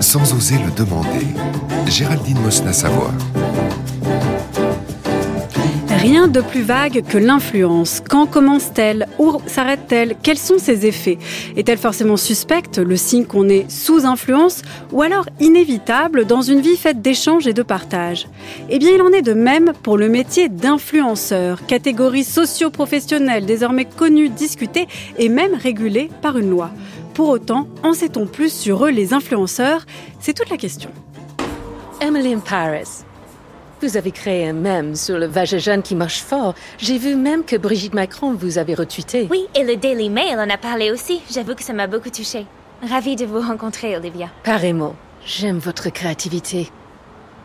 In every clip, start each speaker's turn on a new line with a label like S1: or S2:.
S1: Sans oser le demander, Géraldine Mosna-Savoie.
S2: Rien de plus vague que l'influence. Quand commence-t-elle? Où s'arrête-t-elle? Quels sont ses effets? Est-elle forcément suspecte, le signe qu'on est sous influence, ou alors inévitable dans une vie faite d'échanges et de partage Eh bien, il en est de même pour le métier d'influenceur, catégorie socio-professionnelle désormais connue, discutée et même régulée par une loi. Pour autant, en sait-on plus sur eux, les influenceurs? C'est toute la question.
S3: Emily in Paris. Vous avez créé un mème sur le vagin qui marche fort. J'ai vu même que Brigitte Macron vous avait retweeté.
S4: Oui, et le Daily Mail en a parlé aussi. J'avoue que ça m'a beaucoup touchée. Ravie de vous rencontrer, Olivia.
S3: Pareillement. J'aime votre créativité.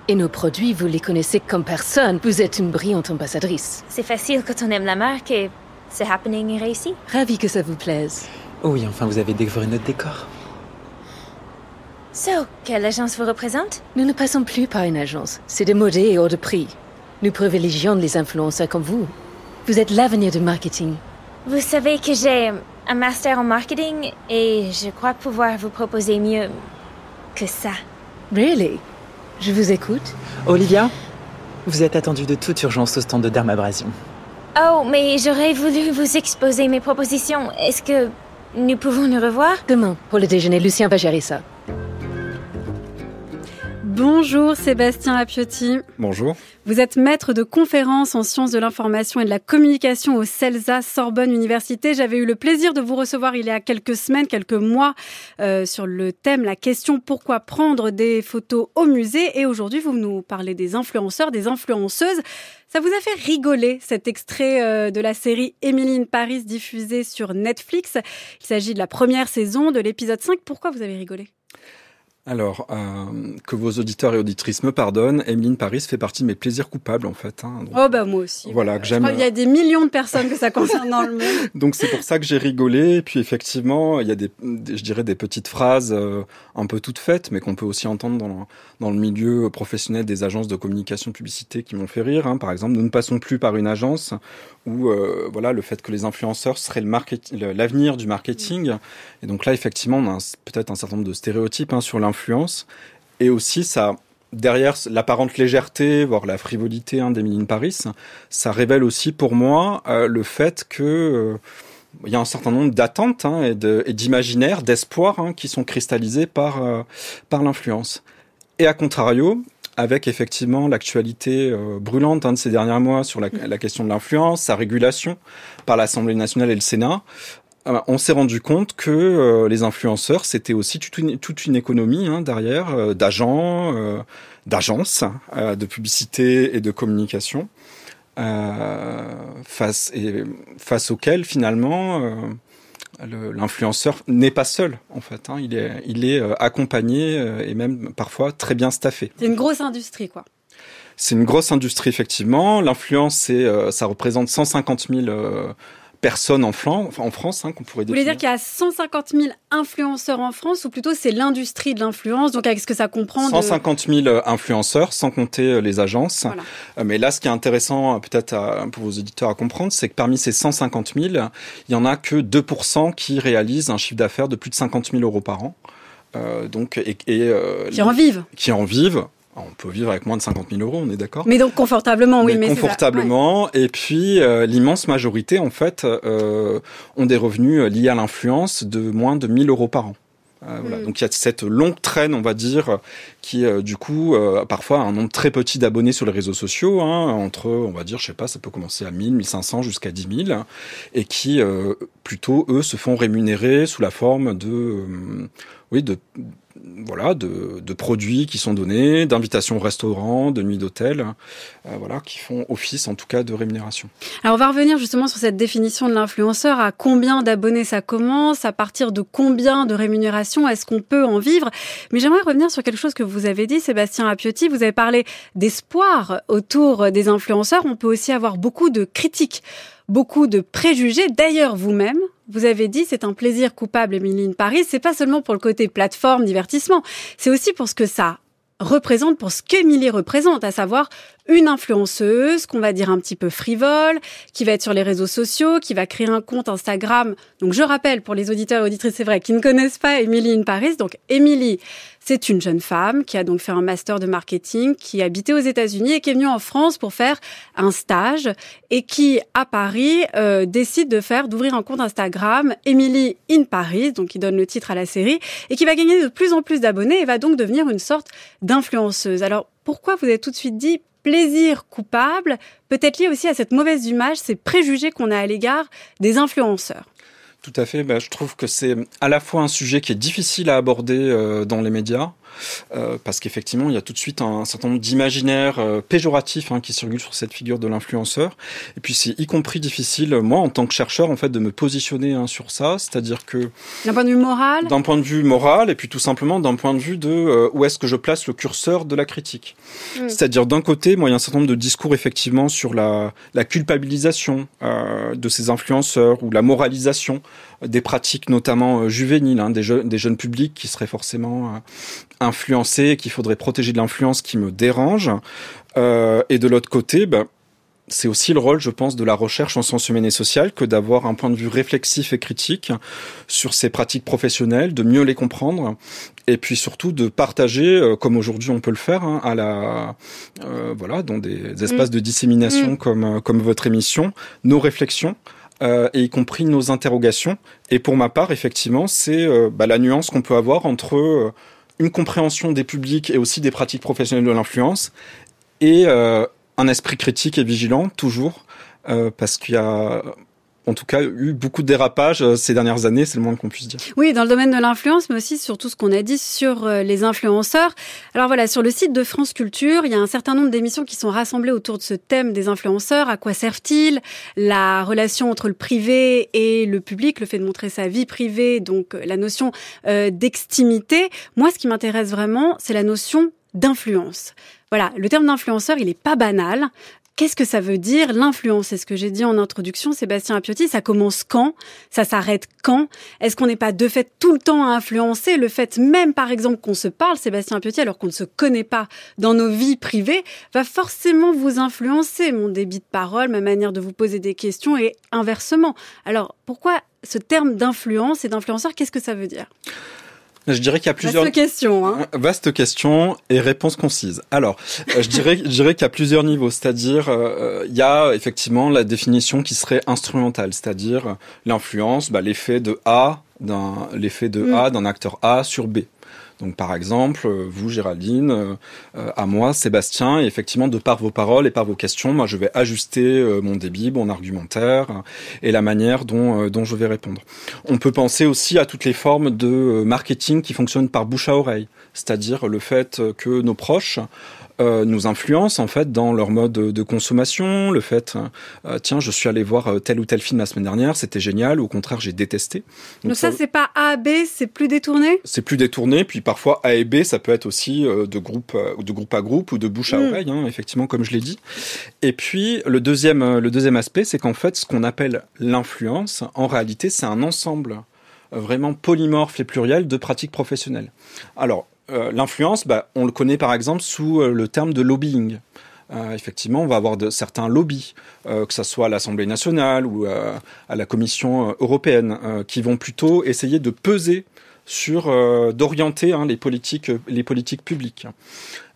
S3: Et nos produits, vous les connaissez comme personne. Vous êtes une brillante ambassadrice.
S4: C'est facile quand on aime la marque et ce happening est réussi.
S3: Ravi que ça vous plaise.
S5: Oh oui, enfin, vous avez découvert notre décor.
S4: So, quelle agence vous représente?
S3: Nous ne passons plus par une agence. C'est démodé et hors de prix. Nous privilégions les influenceurs comme vous. Vous êtes l'avenir du marketing.
S4: Vous savez que j'ai un master en marketing et je crois pouvoir vous proposer mieux que ça.
S3: Really? Je vous écoute.
S5: Olivia, vous êtes attendue de toute urgence au stand de dermabrasion.
S4: Oh, mais j'aurais voulu vous exposer mes propositions. Est-ce que nous pouvons nous revoir
S3: Demain, pour le déjeuner, Lucien va gérer ça.
S2: Bonjour Sébastien Lapiotti.
S6: Bonjour.
S2: Vous êtes maître de conférences en sciences de l'information et de la communication au CELSA Sorbonne Université. J'avais eu le plaisir de vous recevoir il y a quelques semaines, quelques mois, euh, sur le thème, la question pourquoi prendre des photos au musée? Et aujourd'hui, vous nous parlez des influenceurs, des influenceuses. Ça vous a fait rigoler cet extrait euh, de la série Emily Paris diffusée sur Netflix. Il s'agit de la première saison de l'épisode 5. Pourquoi vous avez rigolé?
S6: Alors, euh, que vos auditeurs et auditrices me pardonnent, Emeline Paris fait partie de mes plaisirs coupables, en fait. Hein.
S2: Donc, oh, bah moi aussi.
S6: Voilà, que j'aime.
S2: Il y a des millions de personnes que ça concerne dans le monde.
S6: Donc, c'est pour ça que j'ai rigolé. Et puis, effectivement, il y a des, des je dirais, des petites phrases euh, un peu toutes faites, mais qu'on peut aussi entendre dans le, dans le milieu professionnel des agences de communication publicité qui m'ont fait rire. Hein. Par exemple, nous ne passons plus par une agence où, euh, voilà, le fait que les influenceurs seraient le l'avenir du marketing. Et donc là, effectivement, on a peut-être un certain nombre de stéréotypes hein, sur l'influence influence. Et aussi, ça, derrière l'apparente légèreté, voire la frivolité hein, d'Emily Paris, ça révèle aussi pour moi euh, le fait que euh, il y a un certain nombre d'attentes hein, et d'imaginaires, d'espoirs hein, qui sont cristallisés par, euh, par l'influence. Et à contrario, avec effectivement l'actualité brûlante de ces derniers mois sur la, question de l'influence, sa régulation par l'Assemblée nationale et le Sénat, on s'est rendu compte que euh, les influenceurs, c'était aussi toute une, toute une économie hein, derrière, euh, d'agents, euh, d'agences de publicité et de communication, face, et, face finalement l'influenceur n'est pas seul en fait. Hein, il est, il est accompagné et même parfois très bien staffé.
S2: C'est une grosse industrie quoi.
S6: C'est une grosse industrie effectivement. L'influence, ça représente 150 000 personnes en, en France hein, qu'on pourrait
S2: Vous voulez dire qu'il y a 150 000 influenceurs en France ou plutôt c'est l'industrie de l'influence Donc avec ce que ça comprend
S6: 150 000 euh, influenceurs sans compter euh, les agences. Euh, mais là, ce qui est intéressant peut-être pour vos auditeurs à comprendre, c'est que parmi ces 150 000, il y en a que 2% qui réalisent un chiffre d'affaires de plus de 50 000 euros par an. donc et, et
S2: qui en vivent.
S6: Qui en vivent. On peut vivre avec moins de 50 000 euros, on est d'accord
S2: Mais donc confortablement, oui.
S6: Mais, confortablement. Et puis euh, l'immense majorité, en fait, euh, ont des revenus euh, liés à l'influence de moins de 1000 euros par an. voilà. Hmm. Donc il y a cette longue traîne, on va dire, qui du coup parfois a un nombre très petit d'abonnés sur les réseaux sociaux, hein, entre, on va dire, je sais pas, ça peut commencer à 1000, 1500 jusqu'à 10 000, et qui plutôt eux se font rémunérer sous la forme de, oui, de voilà, de, de, produits qui sont donnés, d'invitations au restaurant, de nuits d'hôtel, euh, voilà, qui font office en tout cas de rémunération.
S2: Alors on va revenir justement sur cette définition de l'influenceur, à combien d'abonnés ça commence, à partir de combien de rémunération est-ce qu'on peut en vivre? Mais j'aimerais revenir sur quelque chose que vous avez dit, Sébastien Apiotti, vous avez parlé d'espoir autour des influenceurs, on peut aussi avoir beaucoup de critiques beaucoup de préjugés. D'ailleurs, vous-même, vous avez dit, c'est un plaisir coupable, Émilie Paris. C'est pas seulement pour le côté plateforme, divertissement. C'est aussi pour ce que ça représente, pour ce qu'Émilie représente, à savoir une influenceuse qu'on va dire un petit peu frivole, qui va être sur les réseaux sociaux, qui va créer un compte Instagram. Donc je rappelle pour les auditeurs et auditrices, c'est vrai, qui ne connaissent pas Emily in Paris. Donc Emily, c'est une jeune femme qui a donc fait un master de marketing, qui habitait aux États-Unis et qui est venue en France pour faire un stage et qui, à Paris, euh, décide de faire, d'ouvrir un compte Instagram, Emily in Paris, donc qui donne le titre à la série, et qui va gagner de plus en plus d'abonnés et va donc devenir une sorte d'influenceuse. Alors, pourquoi vous avez tout de suite dit plaisir coupable, peut-être lié aussi à cette mauvaise image, ces préjugés qu'on a à l'égard des influenceurs.
S6: Tout à fait. Bah, je trouve que c'est à la fois un sujet qui est difficile à aborder euh, dans les médias, euh, parce qu'effectivement, il y a tout de suite un, certain nombre d'imaginaires euh, péjoratifs hein, qui circulent sur cette figure de l'influenceur. Et puis, c'est y compris difficile, moi, en tant que chercheur, en fait, de me positionner hein, sur ça. C'est-à-dire que
S2: d'un point de vue moral,
S6: d'un point de vue moral, et puis tout simplement d'un point de vue de euh, où est-ce que je place le curseur de la critique. Mm. C'est-à-dire d'un côté, moi, il y a un certain nombre de discours effectivement sur la, la culpabilisation de ces influenceurs ou la moralisation des pratiques notamment juvéniles, hein, des, des jeunes publics qui seraient forcément influencé, qu'il faudrait protéger de l'influence qui me dérange. Euh, et de l'autre côté, ben, c'est aussi le rôle, je pense, de la recherche en sciences humaines et sociales que d'avoir un point de vue réflexif et critique sur ces pratiques professionnelles, de mieux les comprendre, et puis surtout de partager, euh, comme aujourd'hui on peut le faire, hein, à la, euh, voilà, dans des, espaces mm. de dissémination mm. comme euh, comme votre émission, nos réflexions. Euh, et y compris nos interrogations. Et pour ma part, effectivement, c'est euh, bah, la nuance qu'on peut avoir entre une compréhension des publics et aussi des pratiques professionnelles de l'influence et euh, un esprit critique et vigilant toujours euh, parce qu'il y a en tout cas eu beaucoup de dérapages euh, ces dernières années, c'est le moins qu'on puisse dire.
S2: Oui, dans le domaine de l'influence, mais aussi sur tout ce qu'on a dit sur les influenceurs. Alors voilà, sur le site de France Culture, il y a un certain nombre d'émissions qui sont rassemblées autour de ce thème des influenceurs. À quoi servent-ils? La relation entre le privé et le public, le fait de montrer sa vie privée, donc la notion euh, d'extimité. Moi, ce qui m'intéresse vraiment, c'est la notion d'influence. Voilà, le terme d'influenceur, il n'est pas banal. Qu'est-ce que ça veut dire l'influence? C'est ce que j'ai dit en introduction, Sébastien Apiotti. Ça commence quand? Ça s'arrête quand? Est-ce qu'on n'est pas de fait tout le temps à influencer Le fait même, par exemple, qu'on se parle, Sébastien Apiotti, alors qu'on ne se connaît pas dans nos vies privées, va forcément vous influencer, mon débit de parole, ma manière de vous poser des questions et inversement. Alors, pourquoi ce terme d'influence et d'influenceur, qu'est-ce que ça veut dire?
S6: Je dirais qu'il y a plusieurs
S2: vaste question, hein.
S6: vaste question et réponse concise. Alors, euh, je dirais, je dirais qu'il y a plusieurs niveaux, c'est-à-dire euh, il y a effectivement la définition qui serait instrumentale, c'est-à-dire l'influence, bah, l'effet de A d'un l'effet de mm. A d'un acteur A sur B. Donc par exemple, euh, vous Géraldine, euh, euh, à moi Sébastien, et effectivement de par vos paroles et par vos questions, moi je vais ajuster mon débit, mon argumentaire et la manière dont, dont je vais répondre. On peut penser aussi à toutes les formes de marketing qui fonctionnent par bouche à oreille, c'est-à-dire le fait que nos proches euh, nous influencent en fait dans leur mode de consommation. Le fait, euh, tiens, je suis allé voir euh, tel ou tel film la semaine dernière, c'était génial. Ou au contraire, j'ai détesté.
S2: Donc, ça, c'est pas A B, c'est plus détourné?
S6: C'est plus détourné. Puis parfois A et B, ça peut être aussi de groupe, de groupe à groupe ou de bouche à mm. oreille, hein, effectivement, comme je l'ai dit. Et puis le deuxième, le deuxième aspect, c'est qu'en fait, ce qu'on appelle l'influence, en réalité, c'est un ensemble vraiment polymorphe et pluriel de pratiques professionnelles. Alors, euh, l'influence, bah, on le connaît par exemple sous euh, le terme de lobbying. Euh, effectivement, on va avoir certains lobbies, que ce soit à l'Assemblée nationale ou à la Commission européenne, qui vont plutôt essayer de peser sur, d'orienter hein, les politiques, les politiques publiques.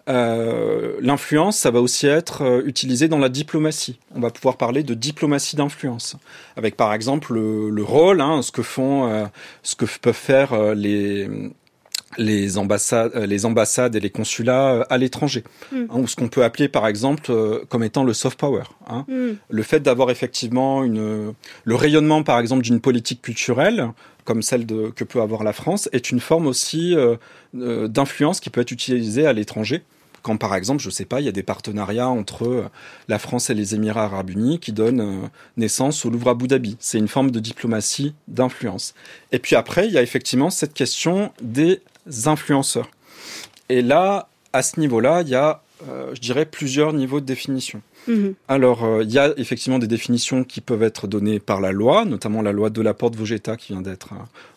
S6: L'influence, ça va aussi être utilisé dans la diplomatie. On va pouvoir parler de diplomatie d'influence, avec par exemple le, rôle, hein, ce que font, ce que peuvent faire les les ambassades, euh, les ambassades et les consulats euh, à l'étranger, mm. hein, ou ce qu'on peut appeler par exemple euh, comme étant le soft power. Hein. Mm. Le fait d'avoir effectivement une, le rayonnement par exemple d'une politique culturelle comme celle de, que peut avoir la France est une forme aussi d'influence qui peut être utilisée à l'étranger. Quand par exemple, je sais pas, il y a des partenariats entre la France et les Émirats arabes unis qui donnent naissance au Louvre Abu Dhabi. C'est une forme de diplomatie d'influence. Et puis après, il y a effectivement cette question des influenceurs. Et là, à ce niveau-là, il y a, euh, je dirais, plusieurs niveaux de définition.
S2: Mhm.
S6: Alors, euh, il y a effectivement des définitions qui peuvent être données par la loi, notamment la loi de la porte Vogetta qui vient d'être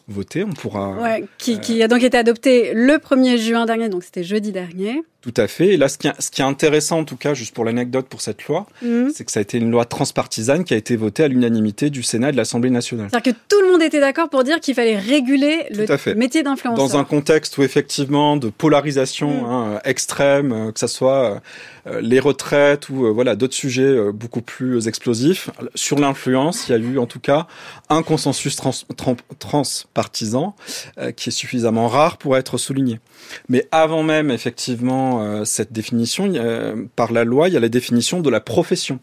S6: euh, votée. On pourra.
S2: Ouais, qui, qui a donc été adoptée le 1er juin dernier, donc c'était jeudi dernier.
S6: Tout à fait. Et là, ce qui, est, ce qui est intéressant, en tout cas, juste pour l'anecdote pour cette loi,
S2: Mhm.
S6: c'est que ça a été une loi transpartisane qui a été votée à l'unanimité du Sénat et de l'Assemblée nationale.
S2: C'est-à-dire que tout le monde était d'accord pour dire qu'il fallait réguler
S6: Tout
S2: le métier d'influenceur.
S6: Dans un contexte où effectivement de polarisation
S2: Mm.
S6: hein, extrême, euh, que ça soit euh, les retraites ou euh, voilà d'autres sujets euh, beaucoup plus explosifs, sur l'influence, il y a eu en tout cas un consensus trans, tran- transpartisan euh, qui est suffisamment rare pour être souligné. Mais avant même effectivement euh, cette définition, par la loi, il y a la définition de la profession.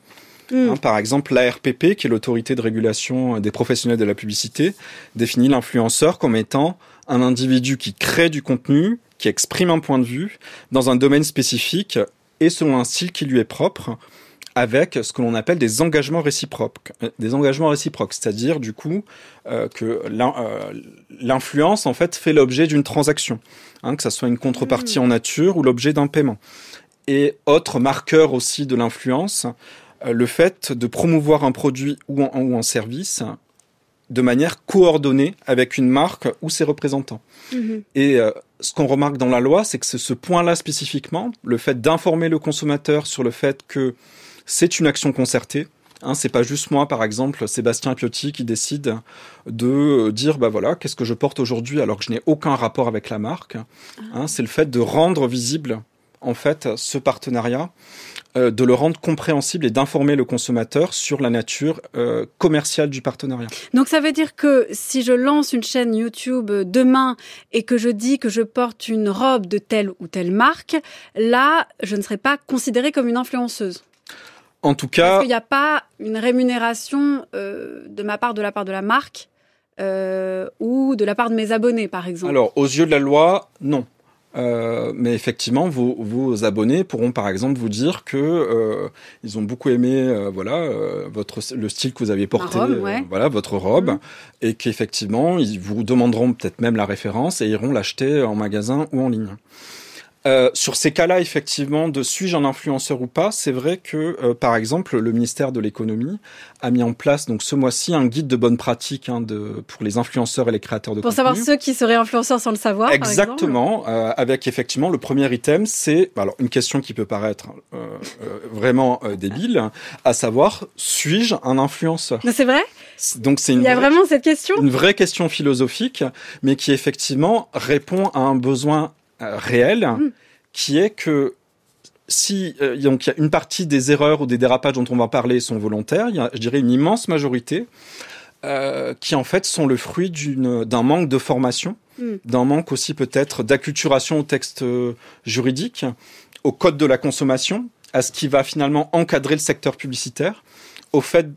S2: Mhm.
S6: Hein, par exemple, l'ARPP, qui est l'autorité de régulation des professionnels de la publicité, définit l'influenceur comme étant un individu qui crée du contenu, qui exprime un point de vue dans un domaine spécifique et selon un style qui lui est propre, avec ce que l'on appelle des engagements réciproques. Euh, Des engagements réciproques, c'est-à-dire du coup euh, que euh, l'influence en fait fait l'objet d'une transaction, hein, que ça soit une contrepartie en nature ou l'objet d'un paiement. Et autre marqueur aussi de l'influence, euh, le fait de promouvoir un produit ou un, ou un service de manière coordonnée avec une marque ou ses représentants.
S2: Mhm.
S6: Et euh, ce qu'on remarque dans la loi, c'est que c'est ce point-là spécifiquement, le fait d'informer le consommateur sur le fait que c'est une action concertée. Hein, c'est pas juste moi, par exemple, Sébastien Piotti, qui décide de euh, dire, bah voilà, qu'est-ce que je porte aujourd'hui alors que je n'ai aucun rapport avec la marque. Hein, c'est le fait de rendre visible, en fait, ce partenariat, euh, de le rendre compréhensible et d'informer le consommateur sur la nature euh, commerciale du partenariat.
S2: Donc ça veut dire que si je lance une chaîne YouTube demain et que je dis que je porte une robe de telle ou telle marque, là, je ne serai pas considérée comme une influenceuse.
S6: En tout
S2: Parce
S6: cas,
S2: qu'il n'y a pas une rémunération euh, de ma part, de la part de la marque euh, ou de la part de mes abonnés, par exemple.
S6: Alors, aux yeux de la loi, non. Euh, mais effectivement, vos, vos abonnés pourront par exemple vous dire que euh, ils ont beaucoup aimé euh, voilà euh, votre le style que vous avez porté,
S2: robe,
S6: euh,
S2: ouais.
S6: voilà votre robe,
S2: Mhm.
S6: et qu'effectivement ils vous demanderont peut-être même la référence et iront l'acheter en magasin ou en ligne. Euh, sur ces cas-là, effectivement, de suis-je un influenceur ou pas, c'est vrai que, euh, par exemple, le ministère de l'économie a mis en place donc ce mois-ci un guide de bonne pratique hein, de, pour les influenceurs et les créateurs de
S2: Pour
S6: contenu.
S2: savoir ceux qui seraient influenceurs sans le savoir. par exemple.
S6: Exactement, euh, avec effectivement le premier item, c'est alors une question qui peut paraître euh, euh, vraiment débile, à savoir suis-je un influenceur?
S2: Mais C'est vrai?
S6: Donc c'est
S2: Il
S6: une
S2: y a
S6: vraie,
S2: vraiment cette question?
S6: une vraie question philosophique, mais qui effectivement répond à un besoin réel,
S2: Mm.
S6: qui est que si euh, donc il y a une partie des erreurs ou des dérapages dont on va parler sont volontaires, il y a, je dirais une immense majorité euh, qui en fait sont le fruit d'un manque de formation,
S2: Mm.
S6: d'un manque aussi peut-être d'acculturation au texte euh, juridique, au code de la consommation, à ce qui va finalement encadrer le secteur publicitaire, au fait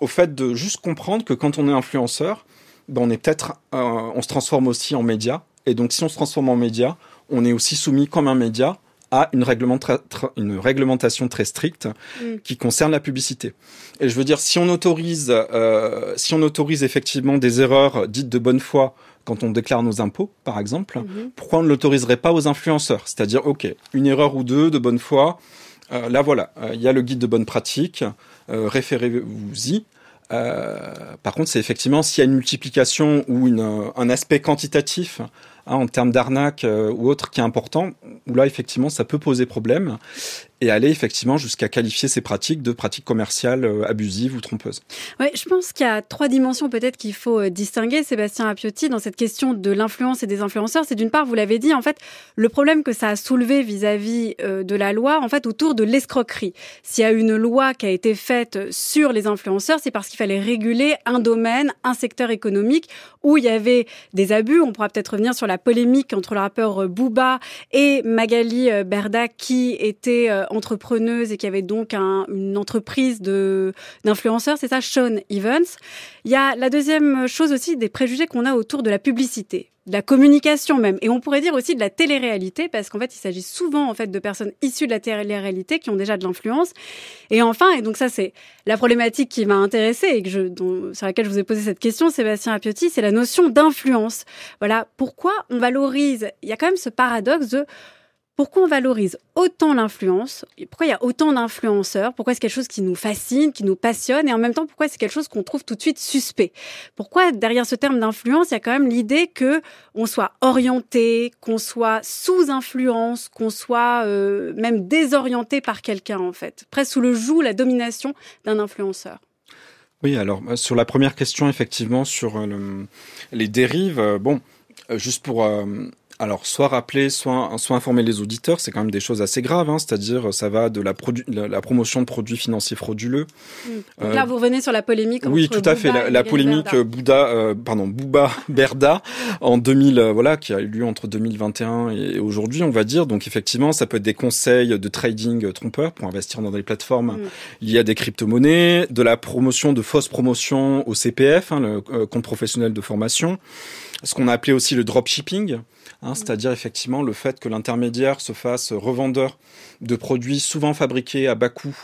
S6: au fait de juste comprendre que quand on est influenceur, ben on est peut-être euh, on se transforme aussi en média et donc si on se transforme en média, on est aussi soumis comme un média à une, réglementa- tra- une réglementation très stricte
S2: Mm.
S6: qui concerne la publicité. Et je veux dire, si on autorise, euh, si on autorise effectivement des erreurs dites de bonne foi quand on déclare nos impôts, par exemple,
S2: Mhm.
S6: pourquoi on ne l'autoriserait pas aux influenceurs? C'est-à-dire, ok, une erreur ou deux de bonne foi, euh, là voilà, euh, il y a le guide de bonne pratique, référez-vous-y. Par contre, c'est effectivement s'il y a une multiplication ou une, un aspect quantitatif en termes d'arnaque euh, ou autre qui est important, où là effectivement ça peut poser problème et aller effectivement jusqu'à qualifier ces pratiques de pratiques commerciales euh, abusives ou trompeuses.
S2: Ouais, je pense qu'il y a trois dimensions peut-être qu'il faut euh, distinguer, Sébastien Apiotti, dans cette question de l'influence et des influenceurs. C'est d'une part, vous l'avez dit, en fait, le problème que ça a soulevé vis-à-vis euh, de la loi, en fait, autour de l'escroquerie. S'il y a une loi qui a été faite sur les influenceurs, c'est parce qu'il fallait réguler un domaine, un secteur économique où il y avait des abus. On pourra peut-être revenir sur la polémique entre le rappeur Booba et Magali Berda, qui était entrepreneuse et qui avait donc un- une entreprise de d'influenceurs, c'est ça, Sean Evans. Il y a la deuxième chose aussi des préjugés qu'on a autour de la publicité, de la communication même, et on pourrait dire aussi de la télé-réalité, parce qu'en fait, il s'agit souvent en fait de personnes issues de la télé-réalité qui ont déjà de l'influence. Et enfin, et donc ça c'est la problématique qui m'a intéressée et que je, dont- sur laquelle je vous ai posé cette question, Sébastien Apiotti, c'est la notion d'influence. Voilà, pourquoi on valorise Il y a quand même ce paradoxe de pourquoi on valorise autant l'influence? Pourquoi il y a autant d'influenceurs? Pourquoi c'est quelque chose qui nous fascine, qui nous passionne? Et en même temps, pourquoi c'est quelque chose qu'on trouve tout de suite suspect? Pourquoi derrière ce terme d'influence, il y a quand même l'idée que on soit orienté, qu'on soit sous influence, qu'on soit euh, même désorienté par quelqu'un en fait, presque sous le joug, la domination d'un influenceur.
S6: Oui, alors euh, sur la première question, effectivement, sur euh, les dérives, bon, juste pour alors, soit rappeler, soit, soit informer les auditeurs, c'est quand même des choses assez graves, hein, c'est-à-dire ça va de la, la, promotion de produits financiers frauduleux.
S2: Mmh. Donc là, vous revenez sur la polémique.
S6: Oui, tout à fait, la, polémique Bouddha, euh, pardon, Bouba Berda en 2000, euh, voilà, qui a eu lieu entre 2021 et aujourd'hui, on va dire. Donc effectivement, ça peut être des conseils de trading trompeurs pour investir dans des plateformes mmh. liées à des crypto-monnaies, de la promotion de fausses promotions au CPF, hein, le euh, compte professionnel de formation, ce qu'on a appelé aussi le dropshipping. Hein, c'est-à-dire effectivement le fait que l'intermédiaire se fasse revendeur de produits souvent fabriqués à bas coût,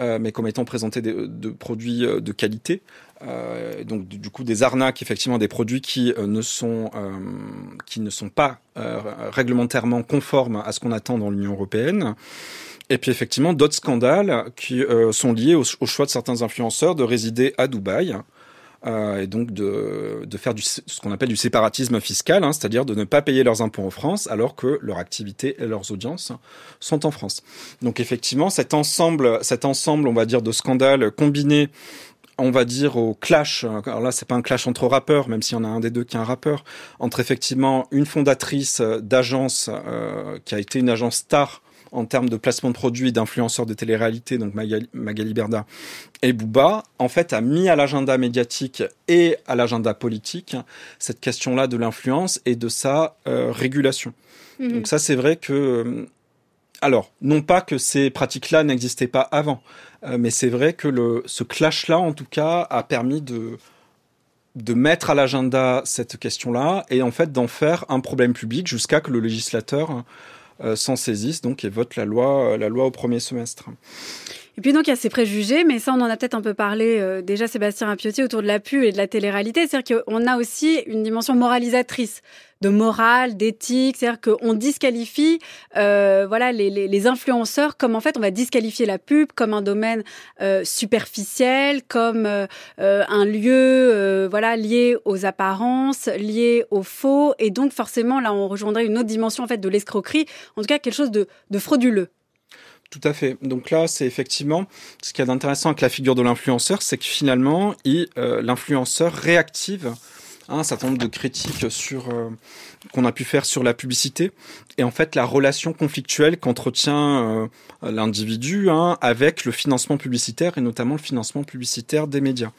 S6: euh, mais comme étant présentés de, produits euh, de qualité. Euh, donc du coup des arnaques, effectivement des produits qui ne sont qui ne sont pas réglementairement conformes à ce qu'on attend dans l'Union européenne. Et puis effectivement d'autres scandales qui sont liés au, choix de certains influenceurs de résider à Dubaï euh, et donc de, de faire du, ce qu'on appelle du séparatisme fiscal, hein, c'est-à-dire de ne pas payer leurs impôts en France alors que leur activité et leurs audiences sont en France. Donc effectivement, cet ensemble, cet ensemble, on va dire, de scandales combinés on va dire au clash. Alors là, c'est pas un clash entre rappeurs, même s'il y en a un des deux qui est un rappeur, entre effectivement une fondatrice d'agence euh, qui a été une agence star en termes de placement de produits d'influenceurs de télé-réalité, donc Magali, Berda et Bouba, en fait, a mis à l'agenda médiatique et à l'agenda politique cette question-là de l'influence et de sa euh, régulation. Mhm. Donc ça, c'est vrai que... Euh, alors, non pas que ces pratiques-là n'existaient pas avant, euh, mais c'est vrai que le, ce clash-là, en tout cas, a permis de, de mettre à l'agenda cette question-là et en fait d'en faire un problème public jusqu'à que le législateur s'en saisissent donc et votent la loi, euh, la loi au premier semestre.
S2: Et puis donc il y a ces préjugés, mais ça on en a peut-être un peu parlé euh, déjà Sébastien Rapiotti autour de la pu et de la télé-réalité, c'est-à-dire qu'on a aussi une dimension moralisatrice de morale, d'éthique, c'est-à-dire qu'on disqualifie euh, voilà les, les, les, influenceurs comme en fait on va disqualifier la pub comme un domaine euh, superficiel, comme euh, un lieu voilà lié aux apparences, lié aux faux. Et donc forcément là on rejoindrait une autre dimension en fait de l'escroquerie, en tout cas quelque chose de, de frauduleux.
S6: Tout à fait. Donc là, c'est effectivement ce qu'il y a d'intéressant avec la figure de l'influenceur, c'est que finalement, euh, l'influenceur réactive un certain nombre de critiques sur euh, qu'on a pu faire sur la publicité et en fait la relation conflictuelle qu'entretient euh, l'individu hein, avec le financement publicitaire et notamment le financement publicitaire des médias.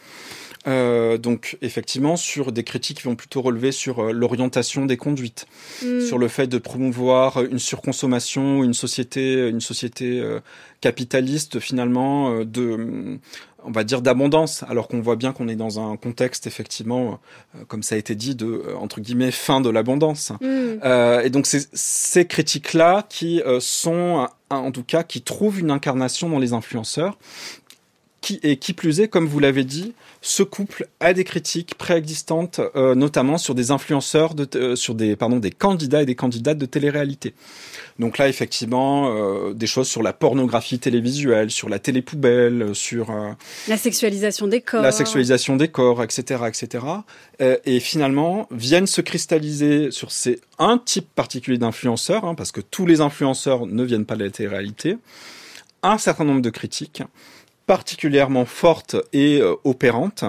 S6: Euh, donc effectivement sur des critiques qui vont plutôt relever sur euh, l'orientation des conduites, mm. sur le fait de promouvoir une surconsommation, une société, une société euh, capitaliste finalement de, on va dire d'abondance, alors qu'on voit bien qu'on est dans un contexte effectivement, comme ça a été dit, de entre guillemets fin de l'abondance. Mm. et donc c'est ces critiques là qui sont en tout cas qui trouvent une incarnation dans les influenceurs qui, et qui plus est, comme vous l'avez dit, ce couple a des critiques préexistantes, euh, notamment sur des influenceurs, de, euh, sur des, pardon, des candidats et des candidates de télé-réalité. Donc là, effectivement, euh, des choses sur la pornographie télévisuelle, sur la télé-poubelle, sur...
S2: la sexualisation des corps.
S6: La sexualisation des corps, etc., etc. et finalement, viennent se cristalliser sur ces un type particulier d'influenceurs, hein, parce que tous les influenceurs ne viennent pas de la télé-réalité, un certain nombre de critiques particulièrement forte et euh, opérante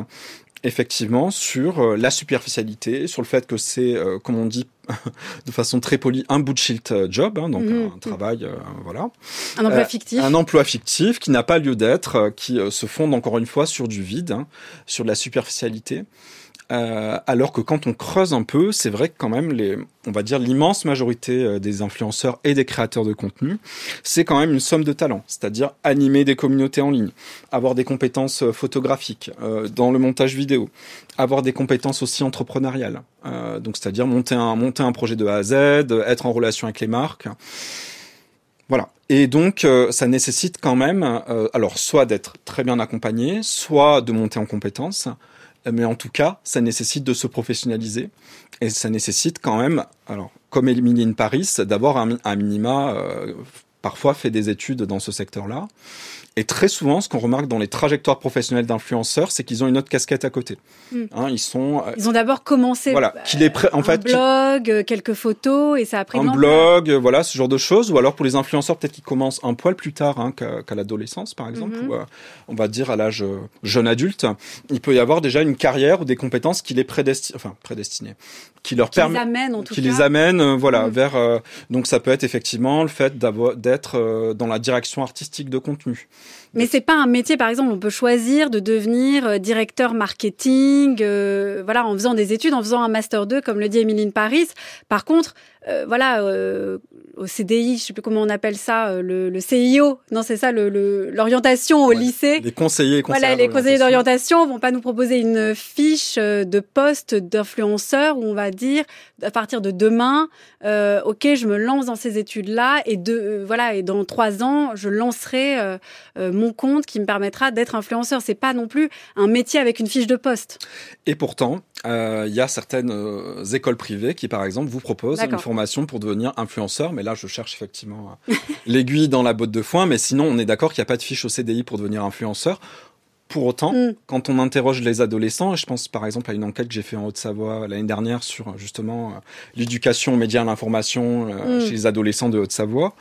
S6: effectivement sur euh, la superficialité, sur le fait que c'est, euh, comme on dit de façon très polie, un bullshit job, hein, donc mhm. un, travail, voilà.
S2: Un emploi fictif.
S6: un emploi fictif qui n'a pas lieu d'être, qui se fonde encore une fois sur du vide, hein, sur de la superficialité. Euh, alors que quand on creuse un peu, c'est vrai que quand même, on va dire l'immense majorité euh, des influenceurs et des créateurs de contenu, c'est quand même une somme de talents, c'est-à-dire animer des communautés en ligne, avoir des compétences euh, photographiques dans le montage vidéo, avoir des compétences aussi entrepreneuriales, donc c'est-à-dire monter un monter un projet de A à Z, être en relation avec les marques. Voilà. Et donc, ça nécessite quand même, alors, soit d'être très bien accompagné, soit de monter en compétences, mais en tout cas, ça nécessite de se professionnaliser et ça nécessite quand même, alors comme Emily Paris, d'avoir un, un, minima parfois fait des études dans ce secteur-là. Et très souvent, ce qu'on remarque dans les trajectoires professionnelles d'influenceurs, c'est qu'ils ont une autre casquette à côté.
S2: Mm.
S6: Hein, ils sont. euh,
S2: Ils ont d'abord commencé
S6: Voilà,
S2: euh,
S6: qu'il est prêt- en
S2: un
S6: fait,
S2: blog, euh, quelques photos, et ça a pris
S6: un blog, euh, voilà, ce genre de choses. Ou alors pour les influenceurs, peut-être qu'ils commencent un poil plus tard hein, qu'à l'adolescence, par exemple,
S2: Mhm.
S6: ou euh, on va dire à l'âge jeune adulte. Il peut y avoir déjà une carrière ou des compétences qui les prédestinent, enfin prédestinés, qui leur
S2: tout
S6: qui les amène euh, voilà
S2: Mhm.
S6: vers euh, donc ça peut être effectivement le fait d'avoir d'être euh, dans la direction artistique de contenu
S2: Mais c'est pas un métier, par exemple, on peut choisir de devenir euh, directeur marketing, euh, voilà, en faisant des études, en faisant un master 2, comme le dit Émilie Paris. Par contre, euh, voilà, euh, au CDI, je sais plus comment on appelle ça, euh, le, le CIO, non, c'est ça, le- le- l'orientation au
S6: Ouais,
S2: lycée.
S6: les conseillers
S2: Voilà, les conseillers d'orientation vont pas nous proposer une fiche euh, de poste d'influenceur où on va dire à partir de demain, euh, ok, je me lance dans ces études-là et de voilà et dans trois ans, je lancerai euh, mon compte qui me permettra d'être influenceur. C'est pas non plus un métier avec une fiche de poste.
S6: et pourtant euh, il y a certaines euh, écoles privées qui par exemple vous proposent une formation pour devenir influenceur mais là je cherche effectivement euh, l'aiguille dans la botte de foin mais sinon on est d'accord qu'il n'y a pas de fiche au CDI pour devenir influenceur pour autant,
S2: Mm.
S6: quand on interroge les adolescents, et je pense par exemple à une enquête que j'ai fait en Haute-Savoie l'année dernière sur justement euh, l'éducation aux médias et à l'information euh,
S2: Mm.
S6: chez les adolescents de Haute-Savoie,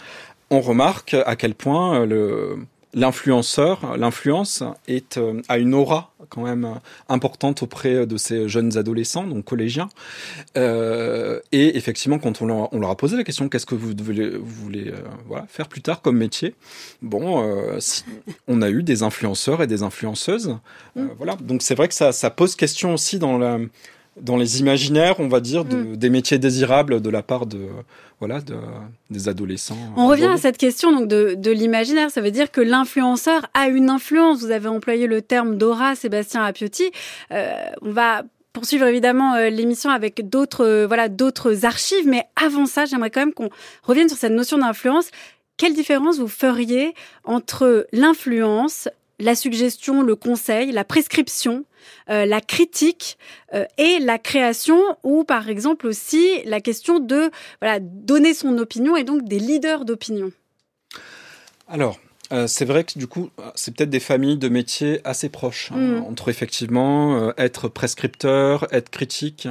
S6: on remarque à quel point le l'influenceur, l'influence est euh, a une aura quand même importante auprès de ces jeunes adolescents, donc collégiens. Euh, et effectivement, quand on leur, on leur a posé la question, qu'est-ce que vous voulez, vous voulez euh, voilà, faire plus tard comme métier? Bon, euh, si- on a eu des influenceurs et des influenceuses. Euh,
S2: Mm.
S6: voilà, donc c'est vrai que ça, ça pose question aussi dans la dans les imaginaires, on va dire, de,
S2: Mm.
S6: des métiers désirables de la part de voilà de, des adolescents.
S2: On revient à cette question donc de, de l'imaginaire. Ça veut dire que l'influenceur a une influence. Vous avez employé le terme d'aura, Sébastien Apiotti. Euh, on va poursuivre évidemment euh, l'émission avec d'autres euh, voilà d'autres archives, mais avant ça, j'aimerais quand même qu'on revienne sur cette notion d'influence. Quelle différence vous feriez entre l'influence, la suggestion, le conseil, la prescription, euh, la critique euh, et la création, ou par exemple aussi la question de voilà, donner son opinion et donc des leaders d'opinion.
S6: Alors, euh, c'est vrai que du coup, c'est peut-être des familles de métiers assez proches, hein,
S2: Mm.
S6: entre effectivement euh, être prescripteur, être critique,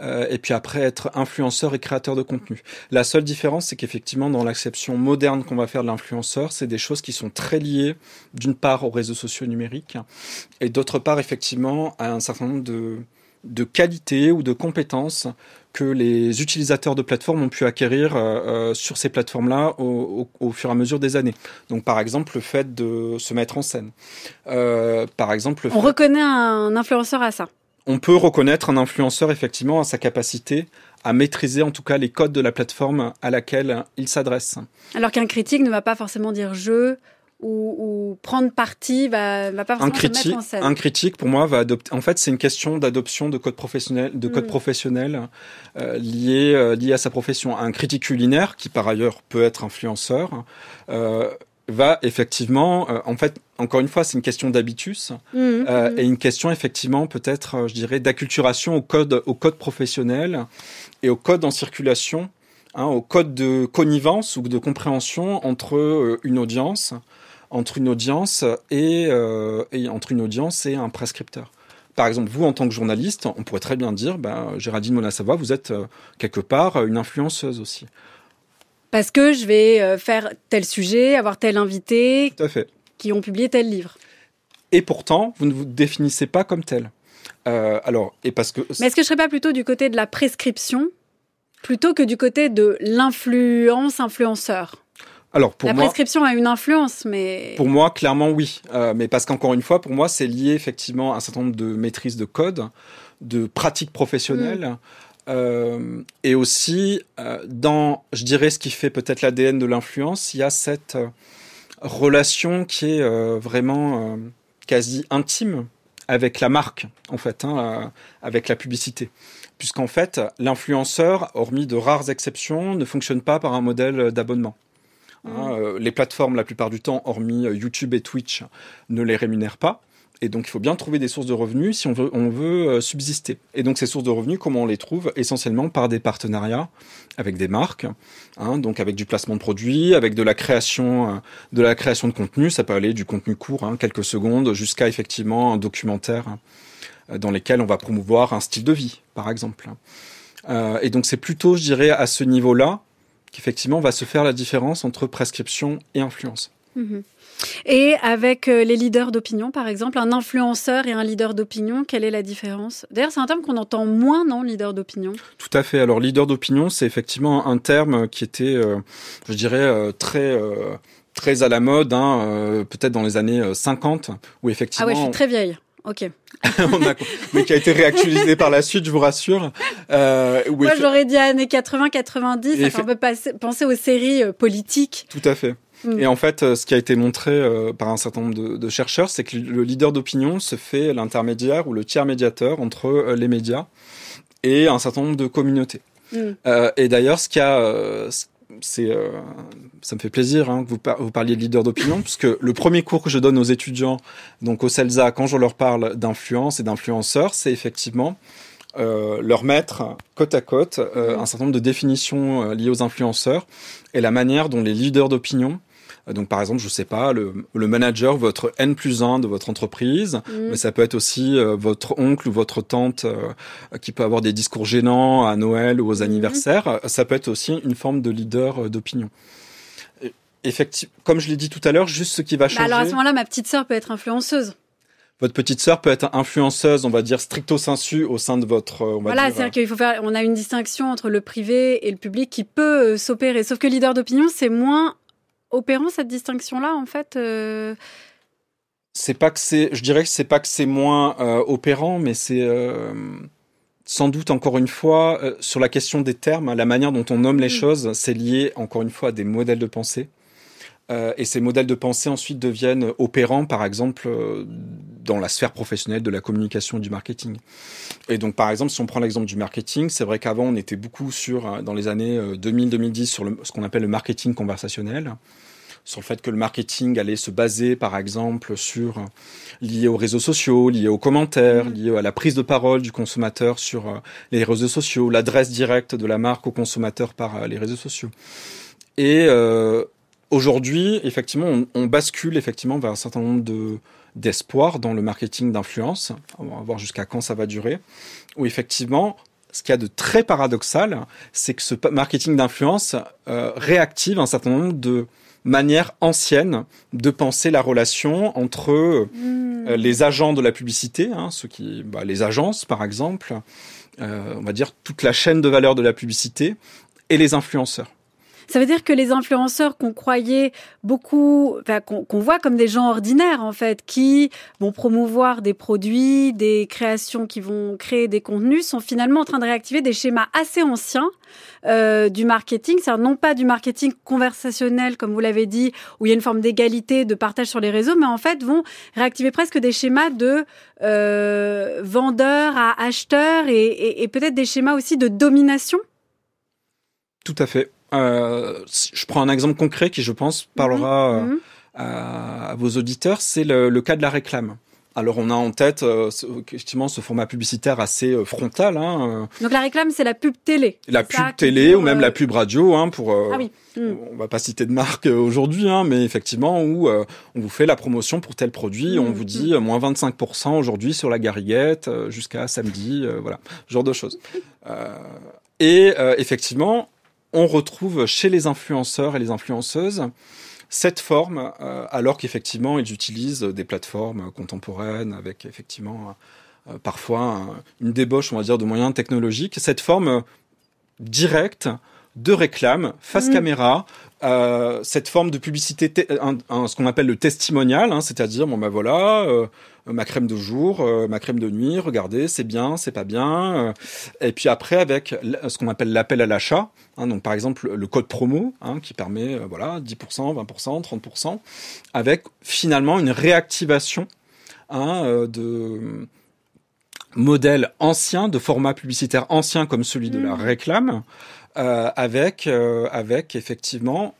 S6: euh, et puis après être influenceur et créateur de contenu. La seule différence, c'est qu'effectivement, dans l'acception moderne qu'on va faire de l'influenceur, c'est des choses qui sont très liées, d'une part aux réseaux sociaux numériques, et d'autre part, effectivement, à un certain nombre de, de qualités ou de compétences que les utilisateurs de plateformes ont pu acquérir euh, euh, sur ces plateformes-là au, au- au fur et à mesure des années. Donc, par exemple, le fait de se mettre en scène. Euh, par exemple, le
S2: On
S6: fait-
S2: reconnaît un influenceur à ça.
S6: on peut reconnaître un influenceur effectivement à sa capacité à maîtriser en tout cas les codes de la plateforme à laquelle il s'adresse.
S2: Alors qu'un critique ne va pas forcément dire je ou, ou prendre parti, va, va pas
S6: Un
S2: forcément se
S6: critique,
S2: mettre en scène.
S6: un critique, pour moi, va adopter. En fait, c'est une question d'adoption de code professionnel, de code
S2: Mm.
S6: professionnel euh, lié euh, lié à sa profession. Un critique culinaire, qui par ailleurs peut être influenceur, euh, va effectivement, euh, en fait, encore une fois, c'est une question d'habitus euh,
S2: mhm.
S6: et une question effectivement peut-être, je dirais, d'acculturation au code, au code professionnel et au code en circulation, hein, au code de connivence ou de compréhension entre une audience, entre une audience et, euh, et entre une audience et un prescripteur. Par exemple, vous, en tant que journaliste, on pourrait très bien dire, ben, Géraldine Monasava, vous êtes euh, quelque part euh, une influenceuse aussi.
S2: Parce que je vais faire tel sujet, avoir tel invité
S6: Tout à fait.
S2: qui ont publié tel livre.
S6: Et pourtant, vous ne vous définissez pas comme tel. Euh, alors, et parce que
S2: Mais est-ce que je serais pas plutôt du côté de la prescription plutôt que du côté de l'influence influenceur
S6: alors pour
S2: La
S6: moi,
S2: prescription a une influence, mais
S6: Pour moi, clairement, oui. Euh, mais parce qu'encore une fois, pour moi, c'est lié effectivement à un certain nombre de maîtrises de code, de pratiques professionnelles. euh, et aussi, euh, dans, je dirais, ce qui fait peut-être l'ADN de l'influence, il y a cette relation qui est euh, vraiment quasi intime avec la marque, en fait, hein, avec la publicité. Puisqu'en fait, l'influenceur, hormis de rares exceptions, ne fonctionne pas par un modèle d'abonnement. Hein, euh, les plateformes, la plupart du temps, hormis euh, YouTube et Twitch, ne les rémunèrent pas. Et donc, il faut bien trouver des sources de revenus si on veut, on veut euh, subsister. Et donc, ces sources de revenus, comment on les trouve? Essentiellement par des partenariats avec des marques, hein, donc avec du placement de produits, avec de la création, de la création de contenu. Ça peut aller du contenu court, hein, quelques secondes, jusqu'à effectivement un documentaire euh, dans lequel on va promouvoir un style de vie, par exemple. Et donc, c'est plutôt, je dirais, à ce niveau-là qu'effectivement va se faire la différence entre prescription et influence.
S2: Mhm. Et avec euh, les leaders d'opinion, par exemple, un influenceur et un leader d'opinion, quelle est la différence? D'ailleurs, c'est un terme qu'on entend moins, non, leader d'opinion
S6: Tout à fait. Alors, leader d'opinion, c'est effectivement un terme qui était, euh, je dirais, euh, très très à la mode, hein, peut-être dans les années 50, où effectivement.
S2: Ah ouais, je suis très vieille. Ok.
S6: mais qui a été réactualisé par la suite, je vous rassure.
S2: Euh, Moi, j'aurais dit années 80-90, ça on peut penser aux séries politiques.
S6: Tout à fait. Mm. Et en fait, euh, ce qui a été montré euh, par un certain nombre de, de chercheurs, c'est que le leader d'opinion se fait l'intermédiaire ou le tiers médiateur entre euh, les médias et un certain nombre de communautés. Mm. Euh, et d'ailleurs, ce qui a, c'est, ça me fait plaisir hein, que vous, vous, parliez de leader d'opinion, puisque le premier cours que je donne aux étudiants, donc au CELSA, quand je leur parle d'influence et d'influenceurs, c'est effectivement euh, leur mettre côte à côte euh, mm. un certain nombre de définitions liées aux influenceurs et la manière dont les leaders d'opinion donc par exemple, je sais pas, le, manager, votre N plus 1 de votre entreprise, mm. mais ça peut être aussi euh, votre oncle ou votre tante euh, qui peut avoir des discours gênants à Noël ou aux mm. anniversaires. Ça peut être aussi une forme de leader euh, d'opinion. Effectivement, comme je l'ai dit tout à l'heure, juste ce qui va bah, changer.
S2: alors à ce moment-là, ma petite sœur peut être influenceuse
S6: votre petite sœur peut être influenceuse, on va dire stricto sensu au sein de votre. On
S2: voilà, c'est-à-dire qu'il faut faire. On a une distinction entre le privé et le public qui peut s'opérer. Sauf que leader d'opinion, c'est moins opérant cette distinction-là, en fait euh,
S6: C'est pas que c'est, je dirais que c'est pas que c'est moins euh, opérant, mais c'est euh, sans doute encore une fois sur la question des termes, la manière dont on nomme les mm. choses, c'est lié encore une fois à des modèles de pensée. Et ces modèles de pensée ensuite deviennent opérants, par exemple, dans la sphère professionnelle de la communication et du marketing. Et donc, par exemple, si on prend l'exemple du marketing, c'est vrai qu'avant, on était beaucoup sur, dans les années 2000-2010, sur le, ce qu'on appelle le marketing conversationnel sur le fait que le marketing allait se baser, par exemple, sur lié aux réseaux sociaux, lié aux commentaires, mmh. lié à la prise de parole du consommateur sur euh, les réseaux sociaux, l'adresse directe de la marque au consommateur par euh, les réseaux sociaux. Et euh, aujourd'hui, effectivement, on, on, bascule effectivement vers un certain nombre de d'espoir dans le marketing d'influence. On va voir jusqu'à quand ça va durer. Où effectivement, ce qu'il y a de très paradoxal, c'est que ce marketing d'influence euh, réactive un certain nombre de manières anciennes de penser la relation entre euh, hmm. les agents de la publicité, hein, ceux qui, bah, les agences par exemple, euh, on va dire toute la chaîne de valeur de la publicité, et les influenceurs.
S2: Ça veut dire que les influenceurs qu'on croyait beaucoup, enfin, qu'on voit comme des gens ordinaires en fait, qui vont promouvoir des produits, des créations qui vont créer des contenus, sont finalement en train de réactiver des schémas assez anciens euh, du marketing, c'est-à-dire non pas du marketing conversationnel comme vous l'avez dit, où il y a une forme d'égalité, de partage sur les réseaux, mais en fait vont réactiver presque des schémas de euh, vendeurs à acheteurs et, et, et peut-être des schémas aussi de domination.
S6: Tout à fait. Euh, je prends un exemple concret qui, je pense, parlera mhm. euh, à, vos auditeurs. C'est le, le, cas de la réclame. Alors on a en tête euh, effectivement ce format publicitaire assez euh, frontal. Hein,
S2: Donc la réclame c'est la pub télé.
S6: La pub télé ou même la pub radio hein, pour. ah oui. Hmm. On va pas citer de marque aujourd'hui, hein, mais effectivement où on vous fait la promotion pour tel produit, on hmm, vous dit hmm. moins 25% aujourd'hui sur la gariguette jusqu'à samedi, voilà, ce genre de choses. et effectivement, on retrouve chez les influenceurs et les influenceuses cette forme, euh, alors qu'effectivement ils utilisent des plateformes contemporaines avec effectivement euh, parfois une débauche, on va dire, de moyens technologiques, cette forme directe de réclame face mmh. caméra, euh, cette forme de publicité, ce qu'on appelle le testimonial, hein, c'est-à-dire bon ben voilà, euh, ma crème de jour, euh, ma crème de nuit, regardez, c'est bien, c'est pas bien, et puis après avec ce qu'on appelle l'appel à l'achat, hein, donc par exemple le code promo hein, qui permet voilà 10%, 20%, 30%, avec finalement une réactivation de modèles anciens, de formats publicitaires anciens comme celui de la mmh. réclame. Euh, avec, euh, avec effectivement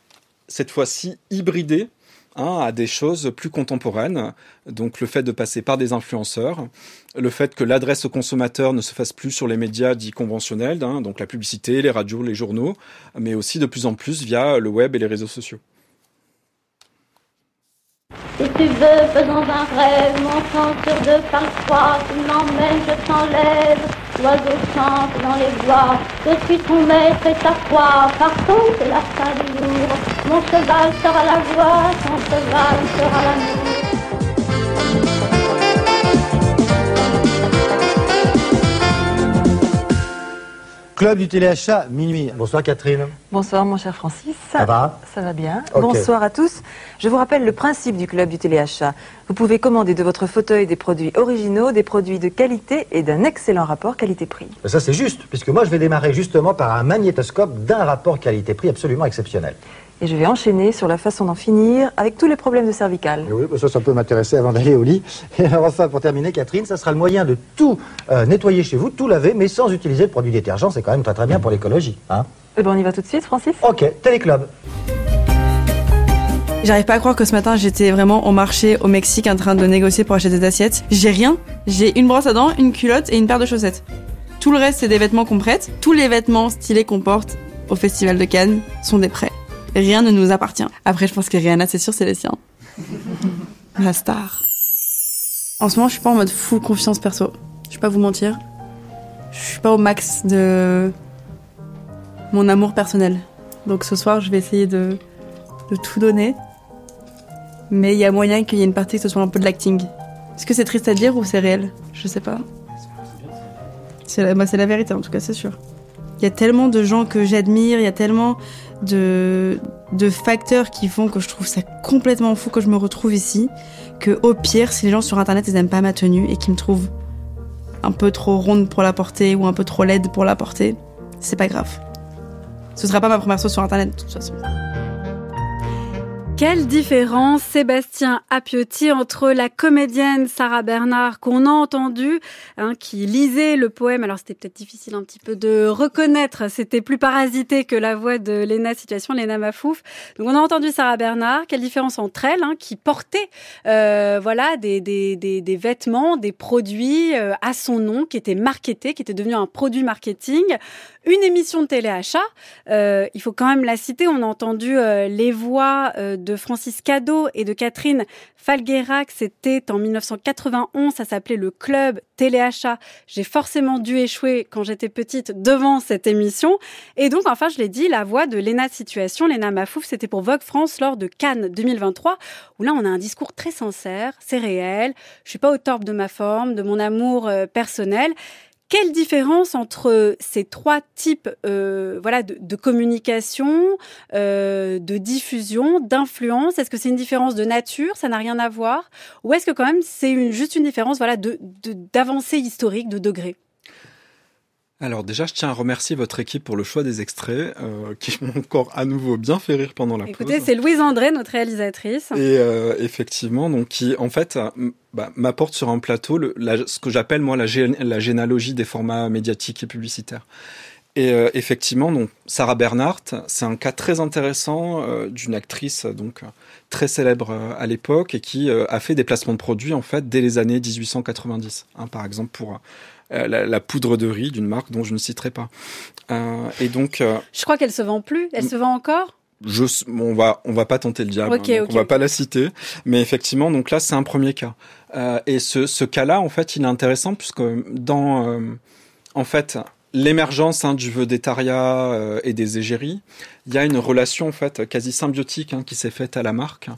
S6: cette fois-ci hybridé hein, à des choses plus contemporaines. Donc le fait de passer par des influenceurs, le fait que l'adresse au consommateur ne se fasse plus sur les médias dits conventionnels, hein, donc la publicité, les radios, les journaux, mais aussi de plus en plus via le web et les réseaux sociaux.
S7: Si tu veux, faisons un rêve, montant sur deux par trois, tu m'emmènes, je t'enlève, l'oiseau chante dans les bois, je suis ton maître et ta proie, partons, c'est la fin du jour, mon cheval sera la voix, ton cheval sera l'amour.
S8: Club du téléachat, minuit. Bonsoir Catherine.
S9: Bonsoir mon cher Francis.
S8: Ça va
S9: Ça va bien. Bonsoir à tous. Je vous rappelle le principe du club du téléachat. Vous pouvez commander de votre fauteuil des produits originaux, des produits de qualité et d'un excellent rapport qualité-prix.
S8: Ça c'est juste, puisque moi je vais démarrer justement par un magnétoscope d'un rapport qualité-prix absolument exceptionnel.
S9: Et je vais enchaîner sur la façon d'en finir avec tous les problèmes de cervicales.
S8: Oui, bah ça, ça peut m'intéresser avant d'aller au lit. Et alors, enfin, pour terminer, Catherine, ça sera le moyen de tout euh, nettoyer chez vous, tout laver, mais sans utiliser de produits détergents. C'est quand même très très bien pour l'écologie. Hein
S9: Eh ben on y va tout de suite, Francis
S8: ok, Téléclub.
S10: J'arrive pas à croire que ce matin j'étais vraiment au marché au Mexique en train de négocier pour acheter des assiettes. J'ai rien. J'ai une brosse à dents, une culotte et une paire de chaussettes. Tout le reste c'est des vêtements qu'on prête. Tous les vêtements stylés qu'on porte au festival de Cannes sont des prêts. Rien ne nous appartient. Après je pense que Rihanna c'est sûr c'est les siens. La star. En ce moment je suis pas en mode full confiance perso. Je vais pas vous mentir. Je suis pas au max de mon amour personnel. Donc ce soir je vais essayer de de tout donner. Mais il y a moyen qu'il y ait une partie que ce soit un peu de l'acting. Est-ce que c'est triste à dire ou c'est réel? Je sais pas. C'est la, bah, c'est la vérité en tout cas, c'est sûr. Il y a tellement de gens que j'admire, il y a tellement de, facteurs qui font que je trouve ça complètement fou que je me retrouve ici, que au pire, si les gens sur internet ils aiment pas ma tenue et qu'ils me trouvent un peu trop ronde pour la porter ou un peu trop laide pour la porter, c'est pas grave. Ce sera pas ma première sauce sur internet de toute façon.
S2: Quelle différence, Sébastien Appiotti, entre la comédienne Sarah Bernard qu'on a entendue, hein, qui lisait le poème? Alors c'était peut-être difficile un petit peu de reconnaître, c'était plus parasité que la voix de Léna Situation, Léna Mafouf. Donc on a entendu Sarah Bernard. Quelle différence entre elles, hein, qui portait euh, voilà des, des, des, des vêtements, des produits euh, à son nom, qui étaient marketés, qui étaient devenus un produit marketing. Une émission de téléachat, euh, il faut quand même la citer. On a entendu euh, les voix euh, de Francis Cadeau et de Catherine Falguerac. C'était en 1991. Ça s'appelait le Club Téléachat. J'ai forcément dû échouer quand j'étais petite devant cette émission. Et donc, enfin, je l'ai dit, la voix de Léna Situation, Léna Mafouf, c'était pour Vogue France lors de Cannes 2023, où là, on a un discours très sincère, c'est réel. Je suis pas au torbe de ma forme, de mon amour euh, personnel. Quelle différence entre ces trois types euh, voilà, de, de communication, euh, de diffusion, d'influence? Est-ce que c'est une différence de nature? Ça n'a rien à voir? Ou est-ce que quand même c'est une, juste une différence voilà, de, de, d'avancée historique, de degré?
S6: Alors déjà, je tiens à remercier votre équipe pour le choix des extraits, euh, qui m'ont encore à nouveau bien fait rire pendant la
S2: Écoutez,
S6: pause.
S2: c'est Louise André, notre réalisatrice.
S6: Et euh, effectivement, donc qui en fait m- bah, m'apporte sur un plateau le, la- ce que j'appelle moi la, gé- la généalogie des formats médiatiques et publicitaires. Et euh, effectivement, donc Sarah Bernhardt, c'est un cas très intéressant euh, d'une actrice donc très célèbre euh, à l'époque et qui a fait des placements de produits en fait dès les années 1890. hein, par exemple pour la, la poudre de riz d'une marque dont je ne citerai pas. Et donc
S2: Je crois qu'elle se vend plus. Elle se vend encore?
S6: Je, bon, on va, on va pas tenter le diable, hein, donc
S2: ok,
S6: on va pas la citer, mais effectivement, donc là, c'est un premier cas. Et ce, ce cas-là, en fait, il est intéressant puisque dans, en fait, l'émergence hein, du vedettariat euh, et des égéries, il y a une relation en fait quasi symbiotique hein, qui s'est faite à la marque.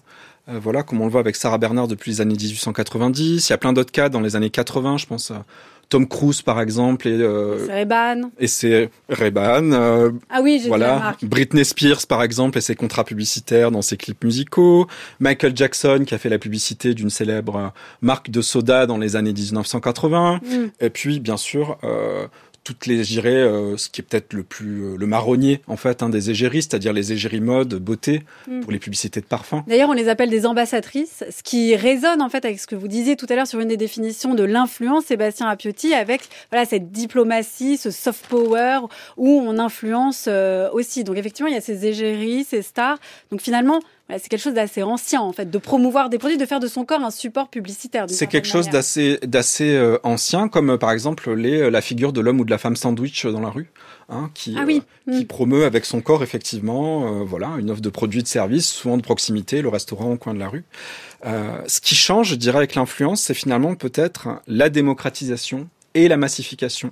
S6: Euh, voilà, comme on le voit avec Sarah Bernard depuis les années 1890. Il y a plein d'autres cas dans les années 80, je pense. à Tom Cruise, par exemple, et, euh,
S2: C'est Reban.
S6: et c'est Ray-Ban. euh,
S2: Ah oui, j'ai dit la
S6: voilà,
S2: marque.
S6: Britney Spears par exemple et ses contrats publicitaires dans ses clips musicaux, Michael Jackson qui a fait la publicité d'une célèbre euh, marque de soda dans les années 1980,
S2: Mm.
S6: et puis bien sûr euh, toutes les, je dirais, euh, ce qui est peut-être le plus euh, le marronnier en fait hein, des égéries, c'est-à-dire les égéries mode, beauté
S2: Mm.
S6: pour les publicités de parfums.
S2: D'ailleurs, on les appelle des ambassadrices, ce qui résonne en fait avec ce que vous disiez tout à l'heure sur une des définitions de l'influence, Sébastien Appiotti, avec voilà cette diplomatie, ce soft power où on influence euh, aussi. Donc effectivement, il y a ces égéries, ces stars. Donc finalement, c'est quelque chose d'assez ancien en fait, de promouvoir des produits, de faire de son corps un support publicitaire.
S6: C'est quelque chose d'assez d'assez euh, ancien, comme euh, par exemple les, la figure de l'homme ou de la femme sandwich dans la rue, hein, qui
S2: ah oui.
S6: qui mm. promeut avec son corps effectivement, voilà, une offre de produits de services, souvent de proximité, le restaurant au coin de la rue. ce qui change, je dirais, avec l'influence, c'est finalement peut-être la démocratisation et la massification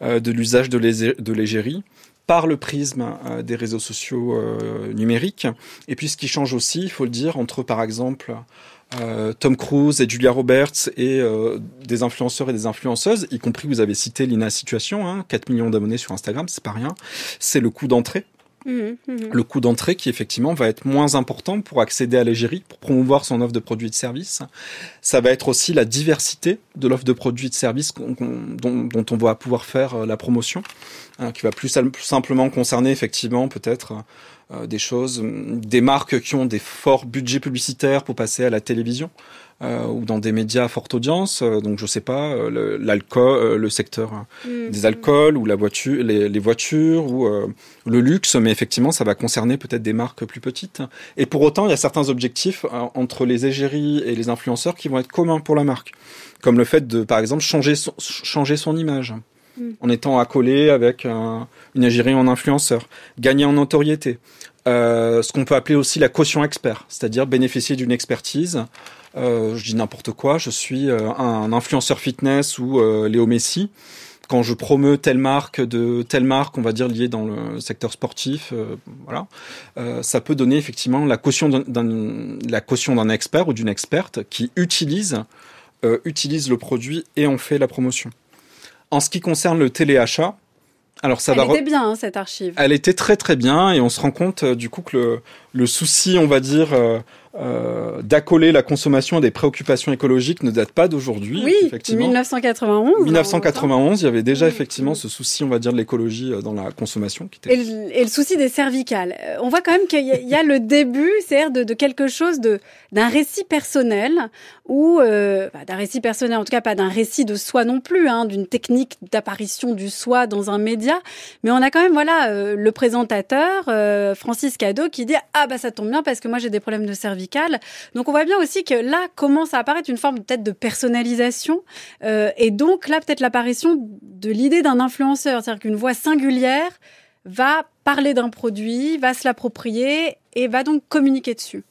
S6: de l'usage de l'égérie par le prisme euh, des réseaux sociaux euh, numériques. Et puis ce qui change aussi, il faut le dire, entre par exemple euh, Tom Cruise et Julia Roberts et des influenceurs et des influenceuses, y compris vous avez cité Lina Situation, hein, 4 millions d'abonnés sur Instagram, c'est pas rien. C'est le coût d'entrée. Mmh, mmh. Le coût d'entrée qui effectivement va être moins important pour accéder à l'égérie, pour promouvoir son offre de produits et de services. Ça va être aussi la diversité de l'offre de produits et de services dont, on va pouvoir faire la promotion. Hein, qui va plus, simplement concerner effectivement peut-être euh, des choses, des marques qui ont des forts budgets publicitaires pour passer à la télévision. Euh, ou dans des médias à forte audience, euh, donc je sais pas, l'alcool, le secteur mm. des alcools ou la voiture, les, les voitures ou le luxe, mais effectivement ça va concerner peut-être des marques plus petites. Et pour autant, il y a certains objectifs entre les égéries et les influenceurs qui vont être communs pour la marque, comme le fait de, par exemple, changer son, changer son image en étant accolé avec une égérie en influenceur, gagner en notoriété. Euh, ce qu'on peut appeler aussi la caution expert, c'est-à-dire bénéficier d'une expertise. Euh, je dis n'importe quoi, je suis euh, un influenceur fitness ou Léo Messi. Quand je promeux telle marque de telle marque, on va dire liée dans le secteur sportif, voilà, ça peut donner effectivement la caution d'un expert ou d'une experte qui utilise utilise le produit et en fait la promotion. En ce qui concerne le téléachat, alors ça
S2: Elle
S6: va.
S2: Elle était bien hein, cette archive.
S6: Elle était très très bien et on se rend compte euh, du coup que le, le souci, on va dire, euh, euh, d'accoler la consommation à des préoccupations écologiques ne date pas d'aujourd'hui.
S2: Oui, effectivement. 1991.
S6: 1991, il y avait déjà effectivement ce souci, on va dire, de l'écologie euh, dans la consommation.
S2: Qui était... et, le, et, le, souci des cervicales. On voit quand même qu'il y, y, a le début, c'est-à-dire de, de, quelque chose de d'un récit personnel ou euh, bah, d'un récit personnel, en tout cas pas d'un récit de soi non plus, hein, d'une technique d'apparition du soi dans un média. Mais on a quand même voilà euh, le présentateur Francis Cadeau qui dit ah bah ça tombe bien parce que moi j'ai des problèmes de cervicales donc on voit bien aussi que là commence à apparaître une forme peut-être de personnalisation euh, et donc là peut-être l'apparition de l'idée d'un influenceur, c'est-à-dire qu'une voix singulière va parler d'un produit, va se l'approprier et va donc communiquer dessus.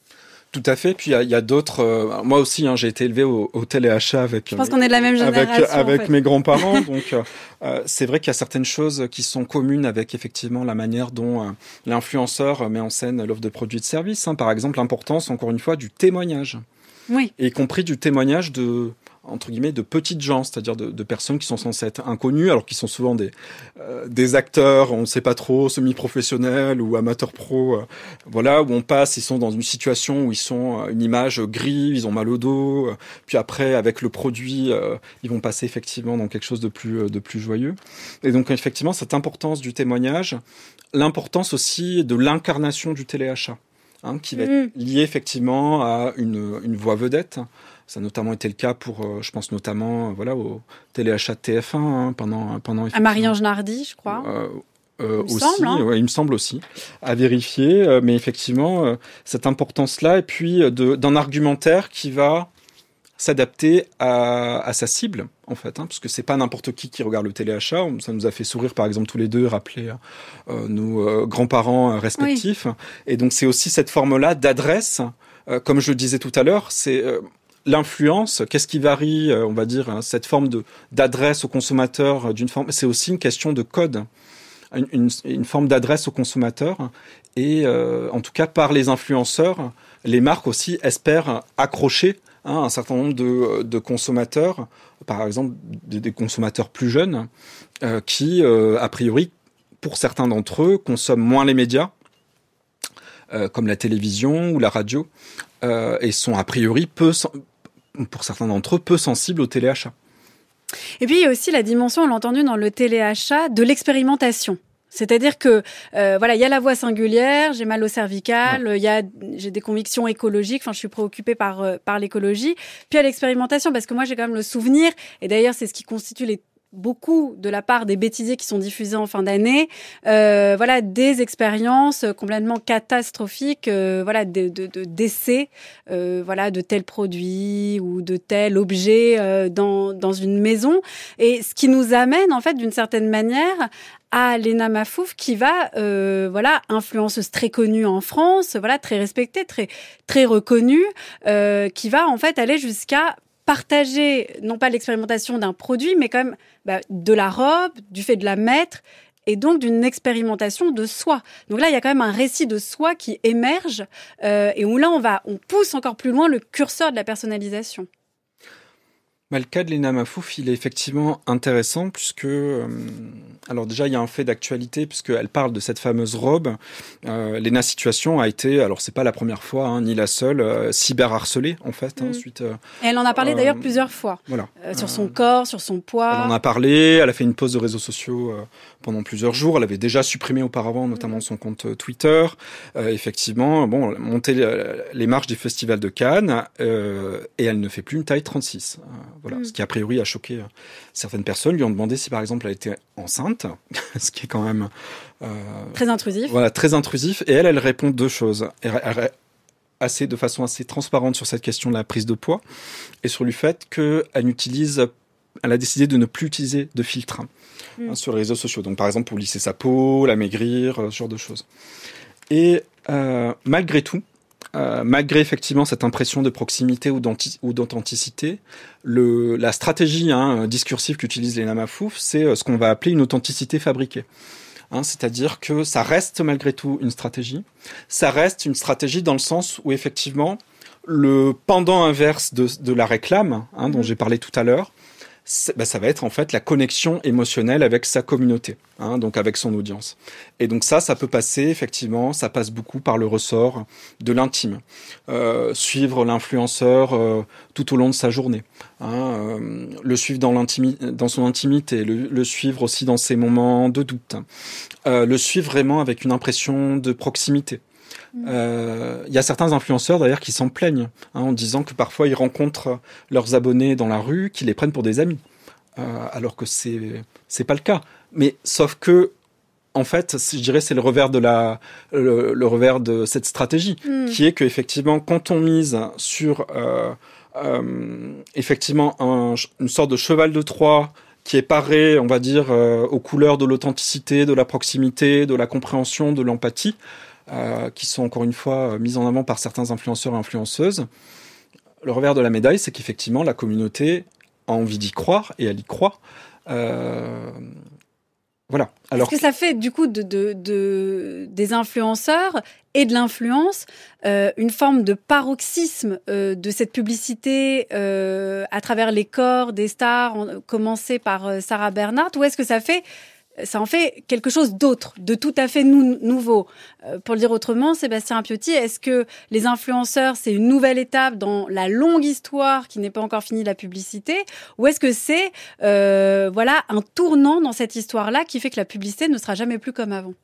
S6: Tout à fait. Puis il y a, d'autres. Euh, moi aussi, hein, j'ai été élevé au, au téléachat avec.
S2: Je pense qu'on est de la même génération.
S6: Avec, avec mes grands-parents. donc euh, euh, c'est vrai qu'il y a certaines choses qui sont communes avec effectivement la manière dont l'influenceur met en scène l'offre de produits et de services. Hein. Par exemple, l'importance, encore une fois, du témoignage.
S2: Oui.
S6: Y compris du témoignage de entre guillemets de petites gens, c'est-à-dire de, de, personnes qui sont censées être inconnues, alors qu'ils sont souvent des euh, des acteurs, on ne sait pas trop, semi-professionnels ou amateurs pro, euh, voilà, où on passe, ils sont dans une situation où ils sont euh, une image gris, ils ont mal au dos, puis après avec le produit, ils vont passer effectivement dans quelque chose de plus de plus joyeux. Et donc effectivement cette importance du témoignage, l'importance aussi de l'incarnation du téléachat. Hein, qui va être mmh. lié effectivement à une, une voix vedette, ça a notamment été le cas pour, euh, je pense notamment, euh, voilà, au téléachat TF1 hein, pendant pendant.
S2: À Marie-Ange Nardi, je crois.
S6: Euh, euh, il aussi, semble, hein. ouais, il me semble aussi, à vérifier. mais effectivement, cette importance-là, et puis d'un argumentaire qui va s'adapter à, à, sa cible, en fait, hein, parce que c'est pas n'importe qui qui regarde le téléachat. Ça nous a fait sourire, par exemple, tous les deux, rappeler euh, nos grands-parents respectifs. Oui. Et donc, c'est aussi cette forme-là d'adresse. comme je le disais tout à l'heure, c'est l'influence, qu'est-ce qui varie, euh, on va dire, hein, cette forme d'adresse au consommateur euh, d'une forme, c'est aussi une question de code, une, une, une forme d'adresse au consommateur. Et euh, en tout cas, par les influenceurs, les marques aussi espèrent accrocher hein, un certain nombre de, de, consommateurs, par exemple des, consommateurs plus jeunes, qui, a priori, pour certains d'entre eux, consomment moins les médias, comme la télévision ou la radio, et sont a priori peu pour certains d'entre eux, peu sensibles au téléachat.
S2: Et puis il y a aussi la dimension, on l'a entendu dans le téléachat, de l'expérimentation. C'est-à-dire que euh, voilà, il y a la voix singulière, j'ai mal au cervical, il y a j'ai des convictions écologiques, enfin je suis préoccupée par euh, par l'écologie, puis à l'expérimentation parce que moi j'ai quand même le souvenir et d'ailleurs c'est ce qui constitue les beaucoup de la part des bêtisiers qui sont diffusés en fin d'année, euh, voilà des expériences complètement catastrophiques, euh, voilà de, de, d'essais, euh, voilà de tels produits ou de tel objet euh, dans dans une maison, et ce qui nous amène en fait d'une certaine manière à Léna Mafouf qui va euh, voilà influenceuse très connue en France voilà très respectée très très reconnue euh, qui va en fait aller jusqu'à partager non pas l'expérimentation d'un produit mais quand même bah, de la robe du fait de la mettre et donc d'une expérimentation de soi. Donc là, il y a quand même un récit de soi qui émerge euh, et où là, on va, on pousse encore plus loin le curseur de la personnalisation.
S6: Bah, le cas de Lena Mafouf, il est effectivement intéressant puisque, euh, alors déjà, il y a un fait d'actualité puisqu'elle parle de cette fameuse robe. Euh, Lena Situation a été, alors c'est pas la première fois, hein, ni la seule, euh, cyberharcelée en fait. Hein,
S2: Mm.
S6: suite, euh,
S2: elle en a parlé
S6: Euh,
S2: d'ailleurs plusieurs fois.
S6: voilà.
S2: Euh, sur son corps, sur son poids.
S6: Elle en a parlé, elle a fait une pause de réseaux sociaux euh, pendant plusieurs jours. Elle avait déjà supprimé auparavant, notamment son compte euh, Twitter. Euh, effectivement, bon, monter les, marches du Festival de Cannes euh, et elle ne fait plus une taille 36. Voilà,
S2: Mm.
S6: ce qui a priori a choqué euh, certaines personnes. Lui ont demandé si par exemple elle était enceinte, ce qui est quand même euh,
S2: Très intrusif.
S6: voilà très intrusif. Et elle, elle répond deux choses. Elle, elle- assez de façon assez transparente sur cette question de la prise de poids et sur le fait qu'elle utilise, elle a décidé de ne plus utiliser de filtre hein,
S2: Mm.
S6: hein, sur les réseaux sociaux. Donc par exemple pour lisser sa peau, la maigrir, euh, ce genre de choses. Et euh, malgré tout, euh, malgré effectivement cette impression de proximité ou d'authenticité, la stratégie hein, discursive qu'utilise les Namafouf, c'est euh, ce qu'on va appeler une authenticité fabriquée. Hein, C'est-à-dire que ça reste malgré tout une stratégie. Ça reste une stratégie dans le sens où effectivement le pendant inverse de, de la réclame, hein, dont j'ai parlé tout à l'heure, bah, ça va être en fait la connexion émotionnelle avec sa communauté, hein, donc avec son audience. Et donc ça, ça peut passer effectivement, ça passe beaucoup par le ressort de l'intime. Euh, suivre l'influenceur euh, tout au long de sa journée, hein, euh, le suivre dans, dans son intimité, le, le suivre aussi dans ses moments de doute, euh, le suivre vraiment avec une impression de proximité. Euh, Il y a certains influenceurs d'ailleurs qui s'en plaignent hein, en disant que parfois ils rencontrent leurs abonnés dans la rue, qui les prennent pour des amis, euh, alors que c'est c'est pas le cas. Mais sauf que en fait, je dirais c'est le revers de la le, le revers de cette stratégie,
S2: Mm.
S6: qui est que effectivement quand on mise sur euh, euh, effectivement un, une sorte de cheval de Troie qui est paré, on va dire, euh, aux couleurs de l'authenticité, de la proximité, de la compréhension, de l'empathie, euh, qui sont encore une fois euh, mises en avant par certains influenceurs et influenceuses. Le revers de la médaille, c'est qu'effectivement, la communauté a envie d'y croire et elle y croit. Euh, voilà. Alors,
S2: Est-ce que ça fait du coup de, de, de- des influenceurs et de l'influence une forme de paroxysme de cette publicité à travers les corps des stars, en, commencé par Sarah Bernhardt, ou est-ce que ça fait ça en fait quelque chose d'autre, de tout à fait nou- nouveau. Euh, pour le dire autrement, Sébastien Apiotti, est-ce que les influenceurs, c'est une nouvelle étape dans la longue histoire qui n'est pas encore finie de la publicité, ou est-ce que c'est euh, voilà un tournant dans cette histoire-là qui fait que la publicité ne sera jamais plus comme avant?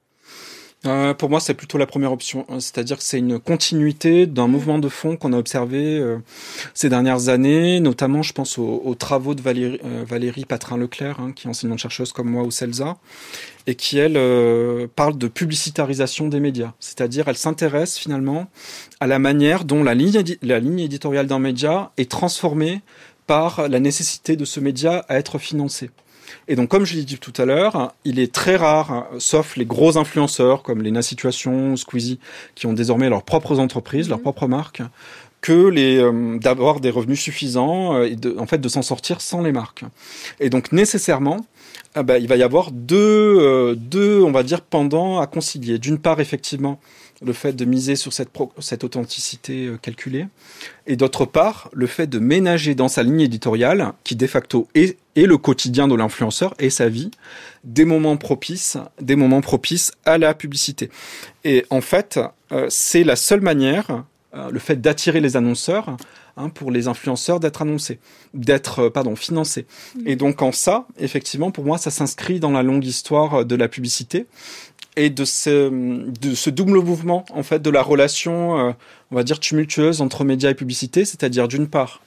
S6: Euh, pour moi, c'est plutôt la première option. Euh, C'est-à-dire que c'est une continuité d'un mouvement de fond qu'on a observé euh, ces dernières années, notamment, je pense aux, aux travaux de Valérie, euh, Patrin-Leclerc, hein, qui est enseignante-chercheuse comme moi au CELSA, et qui, elle, parle de publicitarisation des médias. C'est-à-dire, elle s'intéresse finalement à la manière dont la ligne éditoriale d'un média est transformée par la nécessité de ce média à être financé. Et donc, comme je l'ai dit tout à l'heure, il est très rare, sauf les gros influenceurs comme Lena Situation, Squeezie, qui ont désormais leurs propres entreprises, leurs propres marques, que les euh, d'avoir des revenus suffisants euh, et de, en fait de s'en sortir sans les marques. Et donc nécessairement, ah bah, il va y avoir deux, euh, deux, on va dire, pendant à concilier. D'une part, effectivement, le fait de miser sur cette, pro- cette authenticité euh, calculée, et d'autre part, le fait de ménager dans sa ligne éditoriale, qui de facto est, est le quotidien de l'influenceur et sa vie, des moments propices, des moments propices à la publicité. Et en fait, euh, c'est la seule manière, euh, le fait d'attirer les annonceurs, hein, pour les influenceurs d'être annoncés, d'être, euh, pardon, financés. Et donc en ça, effectivement, pour moi, ça s'inscrit dans la longue histoire de la publicité et de ce, de ce double mouvement, en fait, de la relation, euh, on va dire, tumultueuse entre médias et publicité, c'est-à-dire d'une part,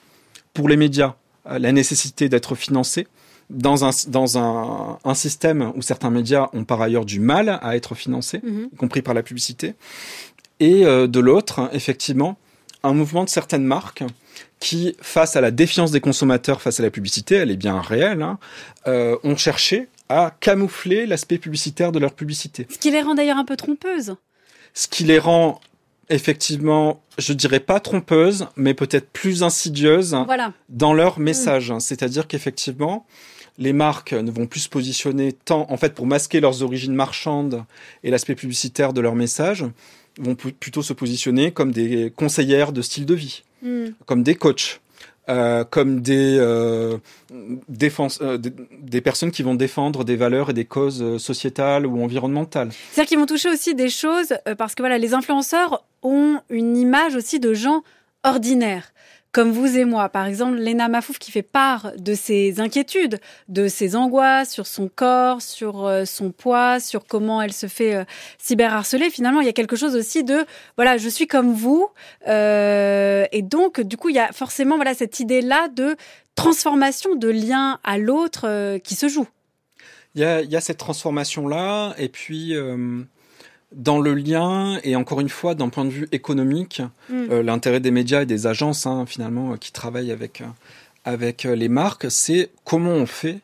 S6: pour les médias, euh, la nécessité d'être financés, dans un dans un, un système où certains médias ont par ailleurs du mal à être financés,
S2: Mhm.
S6: y compris par la publicité, et euh, de l'autre, effectivement, un mouvement de certaines marques qui, face à la défiance des consommateurs face à la publicité, elle est bien réelle, hein, euh, ont cherché à camoufler l'aspect publicitaire de leur publicité.
S2: Ce qui les rend d'ailleurs un peu trompeuses.
S6: Ce qui les rend effectivement, je dirais pas trompeuses, mais peut-être plus insidieuses
S2: Voilà.
S6: dans leur message. C'est-à-dire qu'effectivement, les marques ne vont plus se positionner tant, en fait, pour masquer leurs origines marchandes et l'aspect publicitaire de leur message, vont plutôt se positionner comme des conseillères de style de vie,
S2: Mm.
S6: comme des coachs. Euh, comme des, euh, défense, euh, des, personnes qui vont défendre des valeurs et des causes sociétales ou environnementales.
S2: C'est-à-dire qu'ils vont toucher aussi des choses parce que voilà, les influenceurs ont une image aussi de gens ordinaires. Comme vous et moi, par exemple, Léna Mafouf qui fait part de ses inquiétudes, de ses angoisses sur son corps, sur euh, son poids, sur comment elle se fait euh, cyberharceler. Finalement, il y a quelque chose aussi de, voilà, je suis comme vous. euh, et donc, du coup, il y a forcément voilà, cette idée-là de transformation de lien à l'autre euh, qui se joue.
S6: Il y a, il y a cette transformation-là, et puis dans le lien, et encore une fois, d'un point de vue économique,
S2: Mm.
S6: euh, l'intérêt des médias et des agences, hein, finalement, euh, qui travaillent avec, euh, avec les marques, c'est comment on fait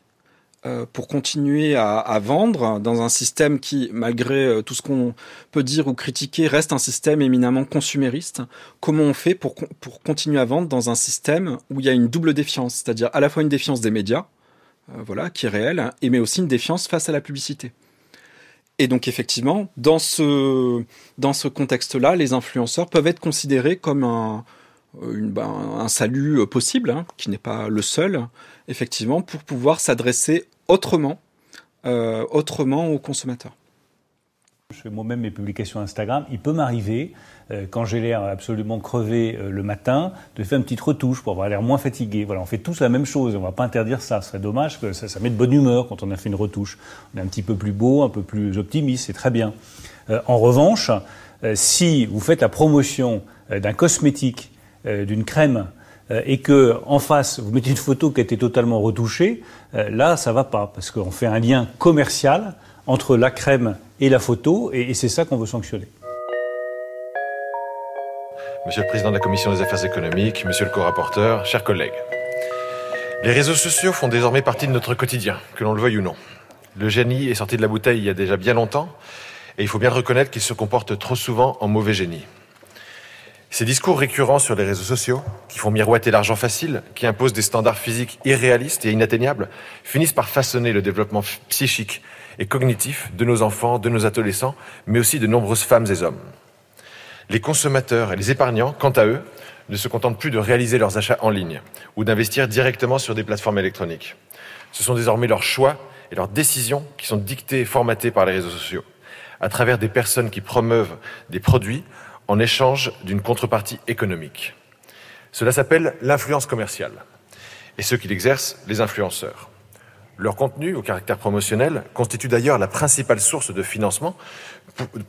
S6: pour continuer à, à vendre dans un système qui, malgré tout ce qu'on peut dire ou critiquer, reste un système éminemment consumériste. Comment on fait pour, pour continuer à vendre dans un système où il y a une double défiance, c'est-à-dire à la fois une défiance des médias, voilà, qui est réelle, et mais aussi une défiance face à la publicité? Et donc effectivement, dans ce contexte-là, les influenceurs peuvent être considérés comme un ben, salut euh, possible, hein, qui n'est pas le seul, effectivement, pour pouvoir s'adresser autrement, euh, autrement aux consommateurs.
S11: Je fais moi-même mes publications Instagram. Il peut m'arriver, euh, quand j'ai l'air absolument crevé euh, le matin, de faire une petite retouche pour avoir l'air moins fatigué. Voilà, on fait tous la même chose. On va pas interdire ça. Ce serait dommage que ça, ça de bonne humeur quand on a fait une retouche. On est un petit peu plus beau, un peu plus optimiste. C'est très bien. Euh, en revanche, si vous faites la promotion d'un cosmétique, d'une crème, et que en face vous mettez une photo qui a été totalement retouchée, là ça va pas parce qu'on fait un lien commercial entre la crème et la photo et, c'est ça qu'on veut sanctionner.
S12: Monsieur le Président de la Commission des Affaires économiques, Monsieur le co-rapporteur, chers collègues. Les réseaux sociaux font désormais partie de notre quotidien, que l'on le veuille ou non. Le génie est sorti de la bouteille il y a déjà bien longtemps, et il faut bien reconnaître qu'il se comporte trop souvent en mauvais génie. Ces discours récurrents sur les réseaux sociaux, qui font miroiter l'argent facile, qui imposent des standards physiques irréalistes et inatteignables, finissent par façonner le développement psychique et cognitif de nos enfants, de nos adolescents, mais aussi de nombreuses femmes et hommes. Les consommateurs et les épargnants, quant à eux, ne se contentent plus de réaliser leurs achats en ligne ou d'investir directement sur des plateformes électroniques. Ce sont désormais leurs choix et leurs décisions qui sont dictées et formatées par les réseaux sociaux, à travers des personnes qui promeuvent des produits en échange d'une contrepartie économique. Cela s'appelle l'influence commerciale. Et ceux qui l'exercent, les influenceurs. Leur contenu, au caractère promotionnel, constitue d'ailleurs la principale source de financement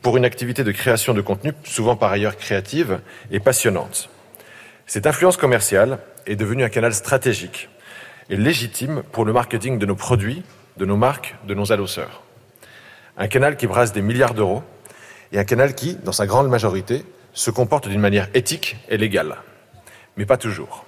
S12: pour- une activité de création de contenu, souvent par ailleurs créative et passionnante. Cette influence commerciale est devenue un canal stratégique et légitime pour le marketing de nos produits, de nos marques, de nos adosseurs. Un canal qui brasse des milliards d'euros et un canal qui, dans sa grande majorité, se comporte d'une manière éthique et légale. Mais pas toujours.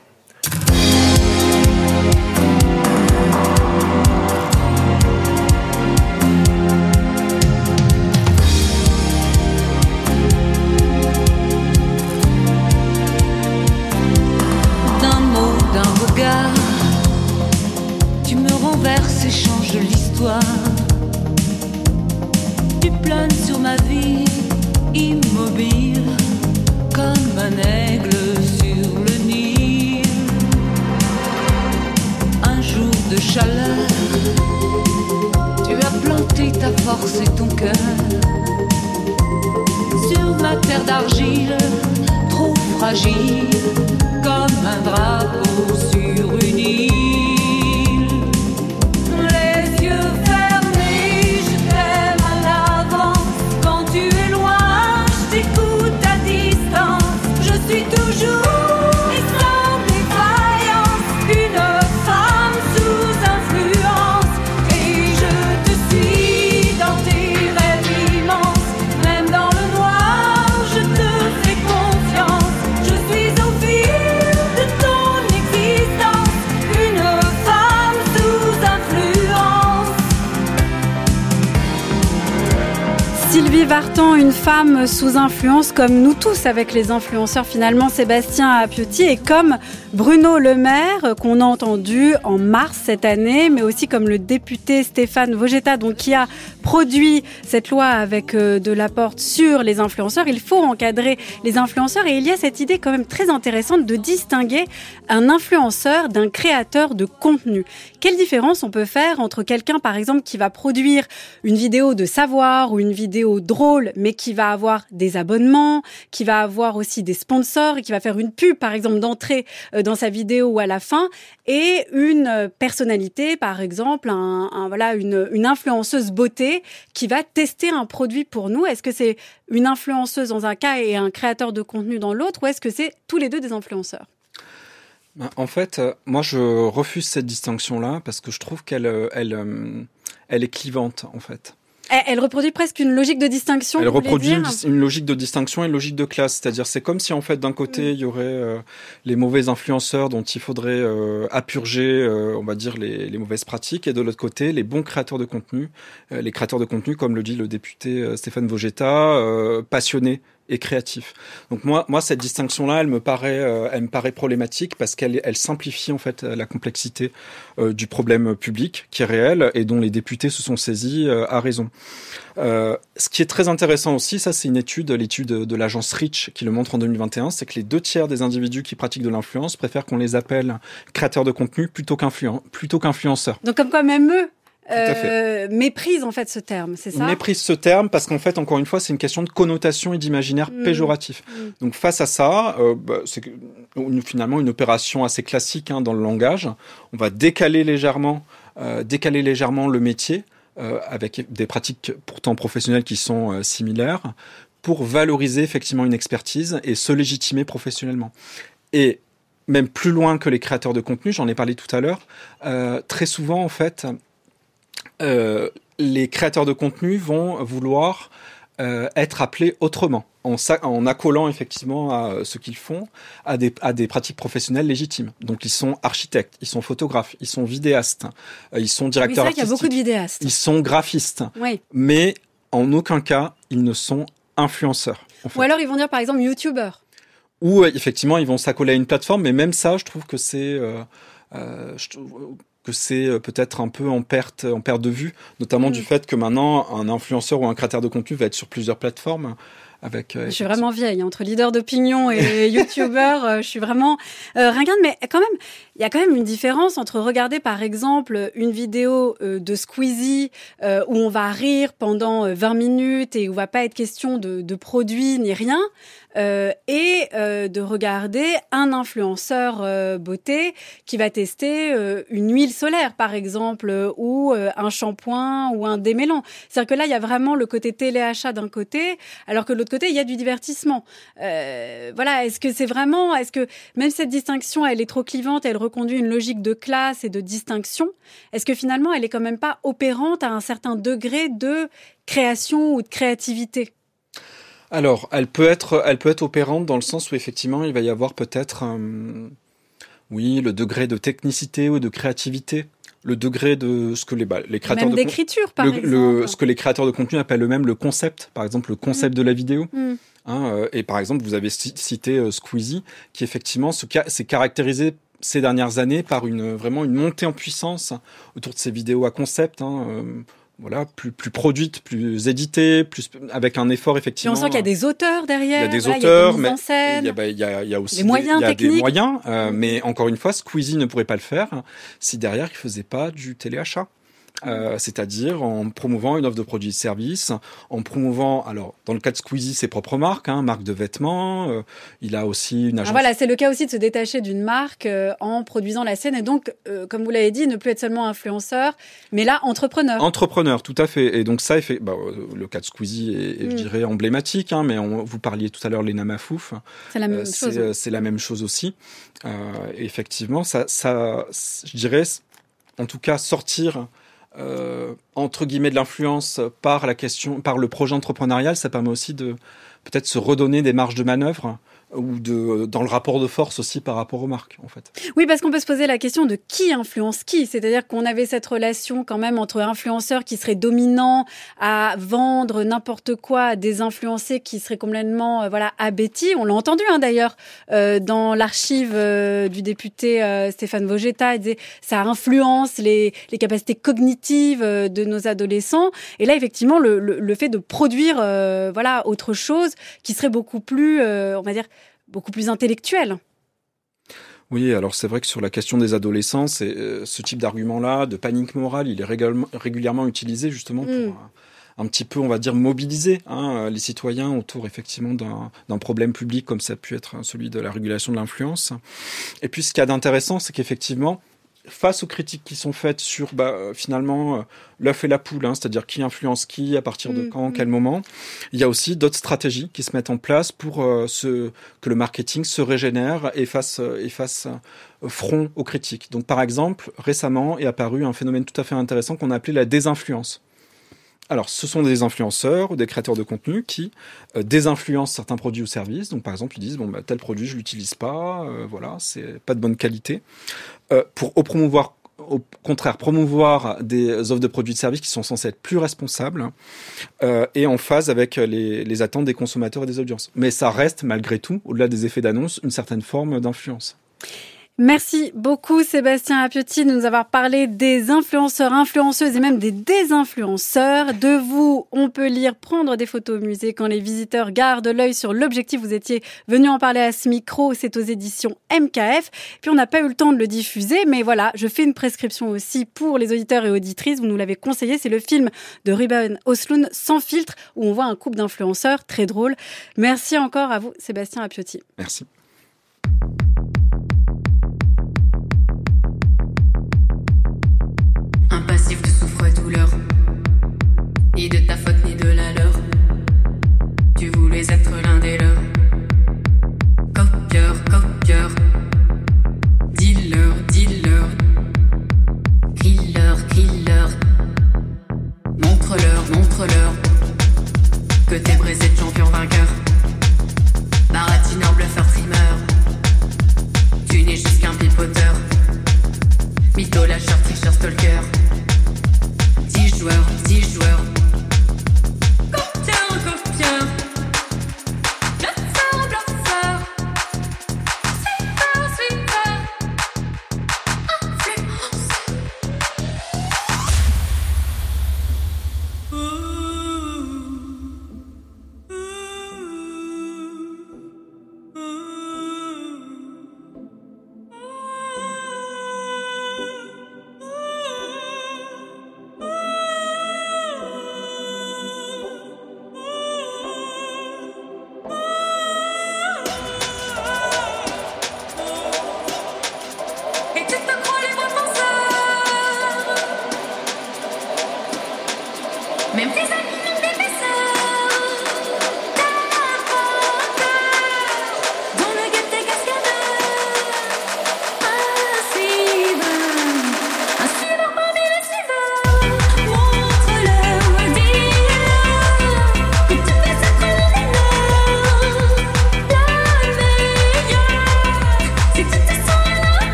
S13: Femme sous influence
S2: comme nous tous avec les influenceurs finalement Sébastien Apiotti et comme Bruno Le Maire euh, qu'on a entendu en mars cette année mais aussi comme le député Stéphane Vogetta donc qui a produit cette loi avec euh, de la porte sur les influenceurs. Il faut encadrer les influenceurs et il y a cette idée quand même très intéressante de distinguer un influenceur d'un créateur de contenu. Quelle différence on peut faire entre quelqu'un par exemple qui va produire une vidéo de savoir ou une vidéo drôle mais qui va avoir des abonnements, qui va avoir aussi des sponsors et qui va faire une pub par exemple d'entrée euh, dans sa vidéo ou à la fin et une euh, personnalité par exemple un, voilà une, une influenceuse beauté qui va tester un produit pour nous Est-ce que c'est une influenceuse dans un cas et un créateur de contenu dans l'autre ou est-ce que c'est tous les deux des influenceurs?
S6: Ben, En fait, euh, moi, je refuse cette distinction-là parce que je trouve qu'elle, euh, elle, euh, elle est clivante, en fait.
S2: Elle, reproduit presque une logique de distinction.
S6: Elle reproduit une, logique de distinction et une logique de classe. C'est-à-dire, c'est comme si en fait, d'un côté, il y aurait euh, les mauvais influenceurs dont il faudrait euh, appurger, euh, on va dire, les, les mauvaises pratiques, et de l'autre côté, les bons créateurs de contenu, euh, les créateurs de contenu, comme le dit le député Stéphane Vogetta, passionnés et créatifs. Donc moi, moi, cette distinction-là, elle me paraît, euh, elle me paraît problématique parce qu'elle elle simplifie en fait la complexité euh, du problème public qui est réel et dont les députés se sont saisis euh, à raison. Ce qui est très intéressant aussi, ça c'est une étude, l'étude de l'agence Reach qui le montre en 2021, c'est que les deux tiers des individus qui pratiquent de l'influence préfèrent qu'on les appelle créateurs de contenu plutôt qu'influen- plutôt qu'influenceurs.
S2: Donc comme quoi même eux euh, méprisent en fait ce terme, c'est ça?
S6: Méprise ce terme parce qu'en fait, encore une fois, c'est une question de connotation et d'imaginaire
S2: Mm.
S6: péjoratif.
S2: Mm.
S6: Donc face à ça, euh, bah, c'est finalement une opération assez classique hein, dans le langage. On va décaler légèrement, euh, décaler légèrement le métier avec des pratiques pourtant professionnelles qui sont similaires pour valoriser effectivement une expertise et se légitimer professionnellement. Et même plus loin que les créateurs de contenu, j'en ai parlé tout à l'heure, très souvent en fait, euh, les créateurs de contenu vont vouloir euh, être appelés autrement, en, en accolant effectivement à euh, ce qu'ils font à des, à des pratiques professionnelles légitimes. Donc ils sont architectes, ils sont photographes, ils sont vidéastes, euh, ils sont
S2: Oui, c'est
S6: directeurs
S2: vrai qu'il y a beaucoup de vidéastes.
S6: ils sont graphistes,
S2: Oui.
S6: mais en aucun cas ils ne sont influenceurs.
S2: Ou alors ils vont dire par exemple youtubeur.
S6: Ou effectivement, ils vont s'accoler à une plateforme, mais même ça, je trouve que c'est euh, je que c'est euh, peut-être un peu en perte, en perte de vue, notamment
S2: Mm.
S6: du fait que maintenant un influenceur ou un créateur de contenu va être sur plusieurs plateformes. Avec, euh,
S2: Je suis vraiment vieille, hein, entre leader d'opinion et youtubeur, euh, je suis vraiment euh, ringarde, mais quand même, il y a quand même une différence entre regarder par exemple une vidéo euh, de Squeezie euh, où on va rire pendant euh, 20 minutes et où va pas être question de, de produits ni rien, euh, et euh, de regarder un influenceur euh, beauté qui va tester euh, une huile solaire par exemple ou euh, un shampoing ou un démêlant. C'est-à-dire que là, il y a vraiment le côté téléachat d'un côté, alors que de l'autre côté, il y a du divertissement. Euh, voilà, est-ce que c'est vraiment, est-ce que même cette distinction, elle est trop clivante, elle reconduit une logique de classe et de distinction Est-ce que finalement, elle est quand même pas opérante à un certain degré de création ou de créativité?
S6: Alors, elle peut être, elle peut être opérante dans le sens où effectivement, il va y avoir peut-être, euh, oui, le degré de technicité ou de créativité, le degré de ce que les, bah, les créateurs
S2: Même
S6: de
S2: d'écriture, par
S6: le,
S2: exemple.
S6: le- ce que les créateurs de contenu appellent eux-mêmes le concept, par exemple le concept de la vidéo.
S2: Mm.
S6: Hein, euh, et par exemple, vous avez ci- cité euh, Squeezie, qui effectivement s'est caractérisé ces dernières années par une vraiment une montée en puissance autour de ses vidéos à concept. Hein, euh, voilà, plus, plus produites, plus éditées, plus avec un effort effectivement.
S2: on sent qu'il y a des auteurs
S6: Il y
S2: derrière.
S6: a des
S2: voilà,
S6: auteurs,
S2: il y a des
S6: mais
S2: mises en scène.
S6: il y a, bah, il y a- aussi
S2: Des moyens
S6: des, il y a des moyens, euh, mais encore une fois, Squeezie ne pourrait pas le faire si derrière il faisait pas du téléachat. Euh, c'est-à-dire en promouvant une offre de produits et de services, en promouvant, alors dans le cas de Squeezie, ses propres marques, hein, marque de vêtements, euh, il a aussi une
S2: Ah,
S6: agence
S2: voilà, c'est le cas aussi de se détacher d'une marque euh, en produisant la scène et donc, euh, comme vous l'avez dit, ne plus être seulement influenceur, mais là entrepreneur.
S6: Entrepreneur, tout à fait. Et donc ça, effe- bah, euh, le cas de Squeezie est, est, je
S2: Mm.
S6: dirais, emblématique, hein, mais on, vous parliez tout à l'heure Lena Mafouf.
S2: C'est la même
S6: Euh,
S2: chose,
S6: c'est,
S2: hein.
S6: C'est la même chose aussi. Euh, effectivement, ça, ça, je dirais, en tout cas, sortir euh, entre guillemets de l'influence par la question, par le projet entrepreneurial, ça permet aussi de peut-être se redonner des marges de manœuvre ou de dans le rapport de force aussi par rapport aux marques en fait.
S2: Oui, parce qu'on peut se poser la question de qui influence qui. C'est-à-dire qu'on avait cette relation quand même entre influenceurs qui seraient dominants à vendre n'importe quoi à des influencés qui seraient complètement euh, voilà abétis. On l'a entendu hein, d'ailleurs euh, dans l'archive euh, du député euh, Stéphane Vogetta. Il disait ça influence les, les capacités cognitives euh, de nos adolescents. Et là, effectivement, le, le, le fait de produire euh, voilà autre chose qui serait beaucoup plus, euh, on va dire, beaucoup plus intellectuel.
S6: Oui, alors c'est vrai que sur la question des adolescents, euh, ce type d'argument-là, de panique morale, il est régulièrement, utilisé justement pour
S2: Mm.
S6: un, un petit peu, on va dire, mobiliser hein, les citoyens autour effectivement d'un d'un problème public comme ça a pu être celui de la régulation de l'influence. Et puis ce qu'il y a d'intéressant, c'est qu'effectivement, face aux critiques qui sont faites sur bah, euh, finalement euh, l'œuf et la poule, hein, c'est-à-dire qui influence qui, à partir de
S2: Mm,
S6: quand,
S2: mm.
S6: quel moment, il y a aussi d'autres stratégies qui se mettent en place pour euh, ce, que le marketing se régénère et fasse, et fasse euh, front aux critiques. Donc par exemple, récemment est apparu un phénomène tout à fait intéressant qu'on a appelé la désinfluence. Alors, ce sont des influenceurs ou des créateurs de contenu qui euh, désinfluencent certains produits ou services. Donc, par exemple, ils disent bon, bah, tel produit, je l'utilise pas, euh, voilà, c'est pas de bonne qualité. Euh, pour au contraire, promouvoir des offres de produits et de services qui sont censés être plus responsables et en phase avec les attentes des consommateurs et des audiences. Mais ça reste, malgré tout, au-delà des effets d'annonce, une certaine forme d'influence.
S2: Merci beaucoup Sébastien Apiotti de nous avoir parlé des influenceurs, influenceuses et même des désinfluenceurs. De vous, on peut lire Prendre des photos au musée quand les visiteurs gardent l'œil sur l'objectif. Vous étiez venu en parler à ce micro, c'est aux éditions MKF. Puis on n'a pas eu le temps de le diffuser, mais voilà, je fais une prescription aussi pour les auditeurs et auditrices. Vous nous l'avez conseillé, c'est le film de Ruben Osloon, Sans filtre, où on voit un couple d'influenceurs très drôle. Merci encore à vous Sébastien Apiotti.
S6: Merci.
S14: Ni de ta faute ni de la leur. Tu voulais être l'un des leurs. Copieur, copieur. Dealer, dealer. Killer, killer. Montre-leur, montre-leur. Que t'es brisé de champion vainqueur. Baratineur, bluffeur, trimeur. Tu n'es juste qu'un pipoteur. Mytho, lâcheur, tricheur, stalker. 10 joueurs, 10 joueurs.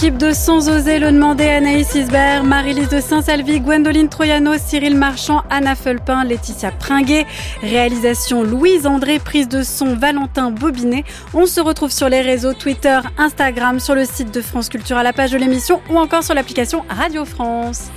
S2: L'équipe de Sans oser le demander, Anaïs Isbert, Marie-Lise de Saint-Salvi, Gwendoline Troyano, Cyril Marchand, Anna Felpin, Laetitia Pringuet, réalisation Louise André, prise de son Valentin Bobinet. On se retrouve sur les réseaux Twitter, Instagram, sur le site de France Culture à la page de l'émission ou encore sur l'application Radio France.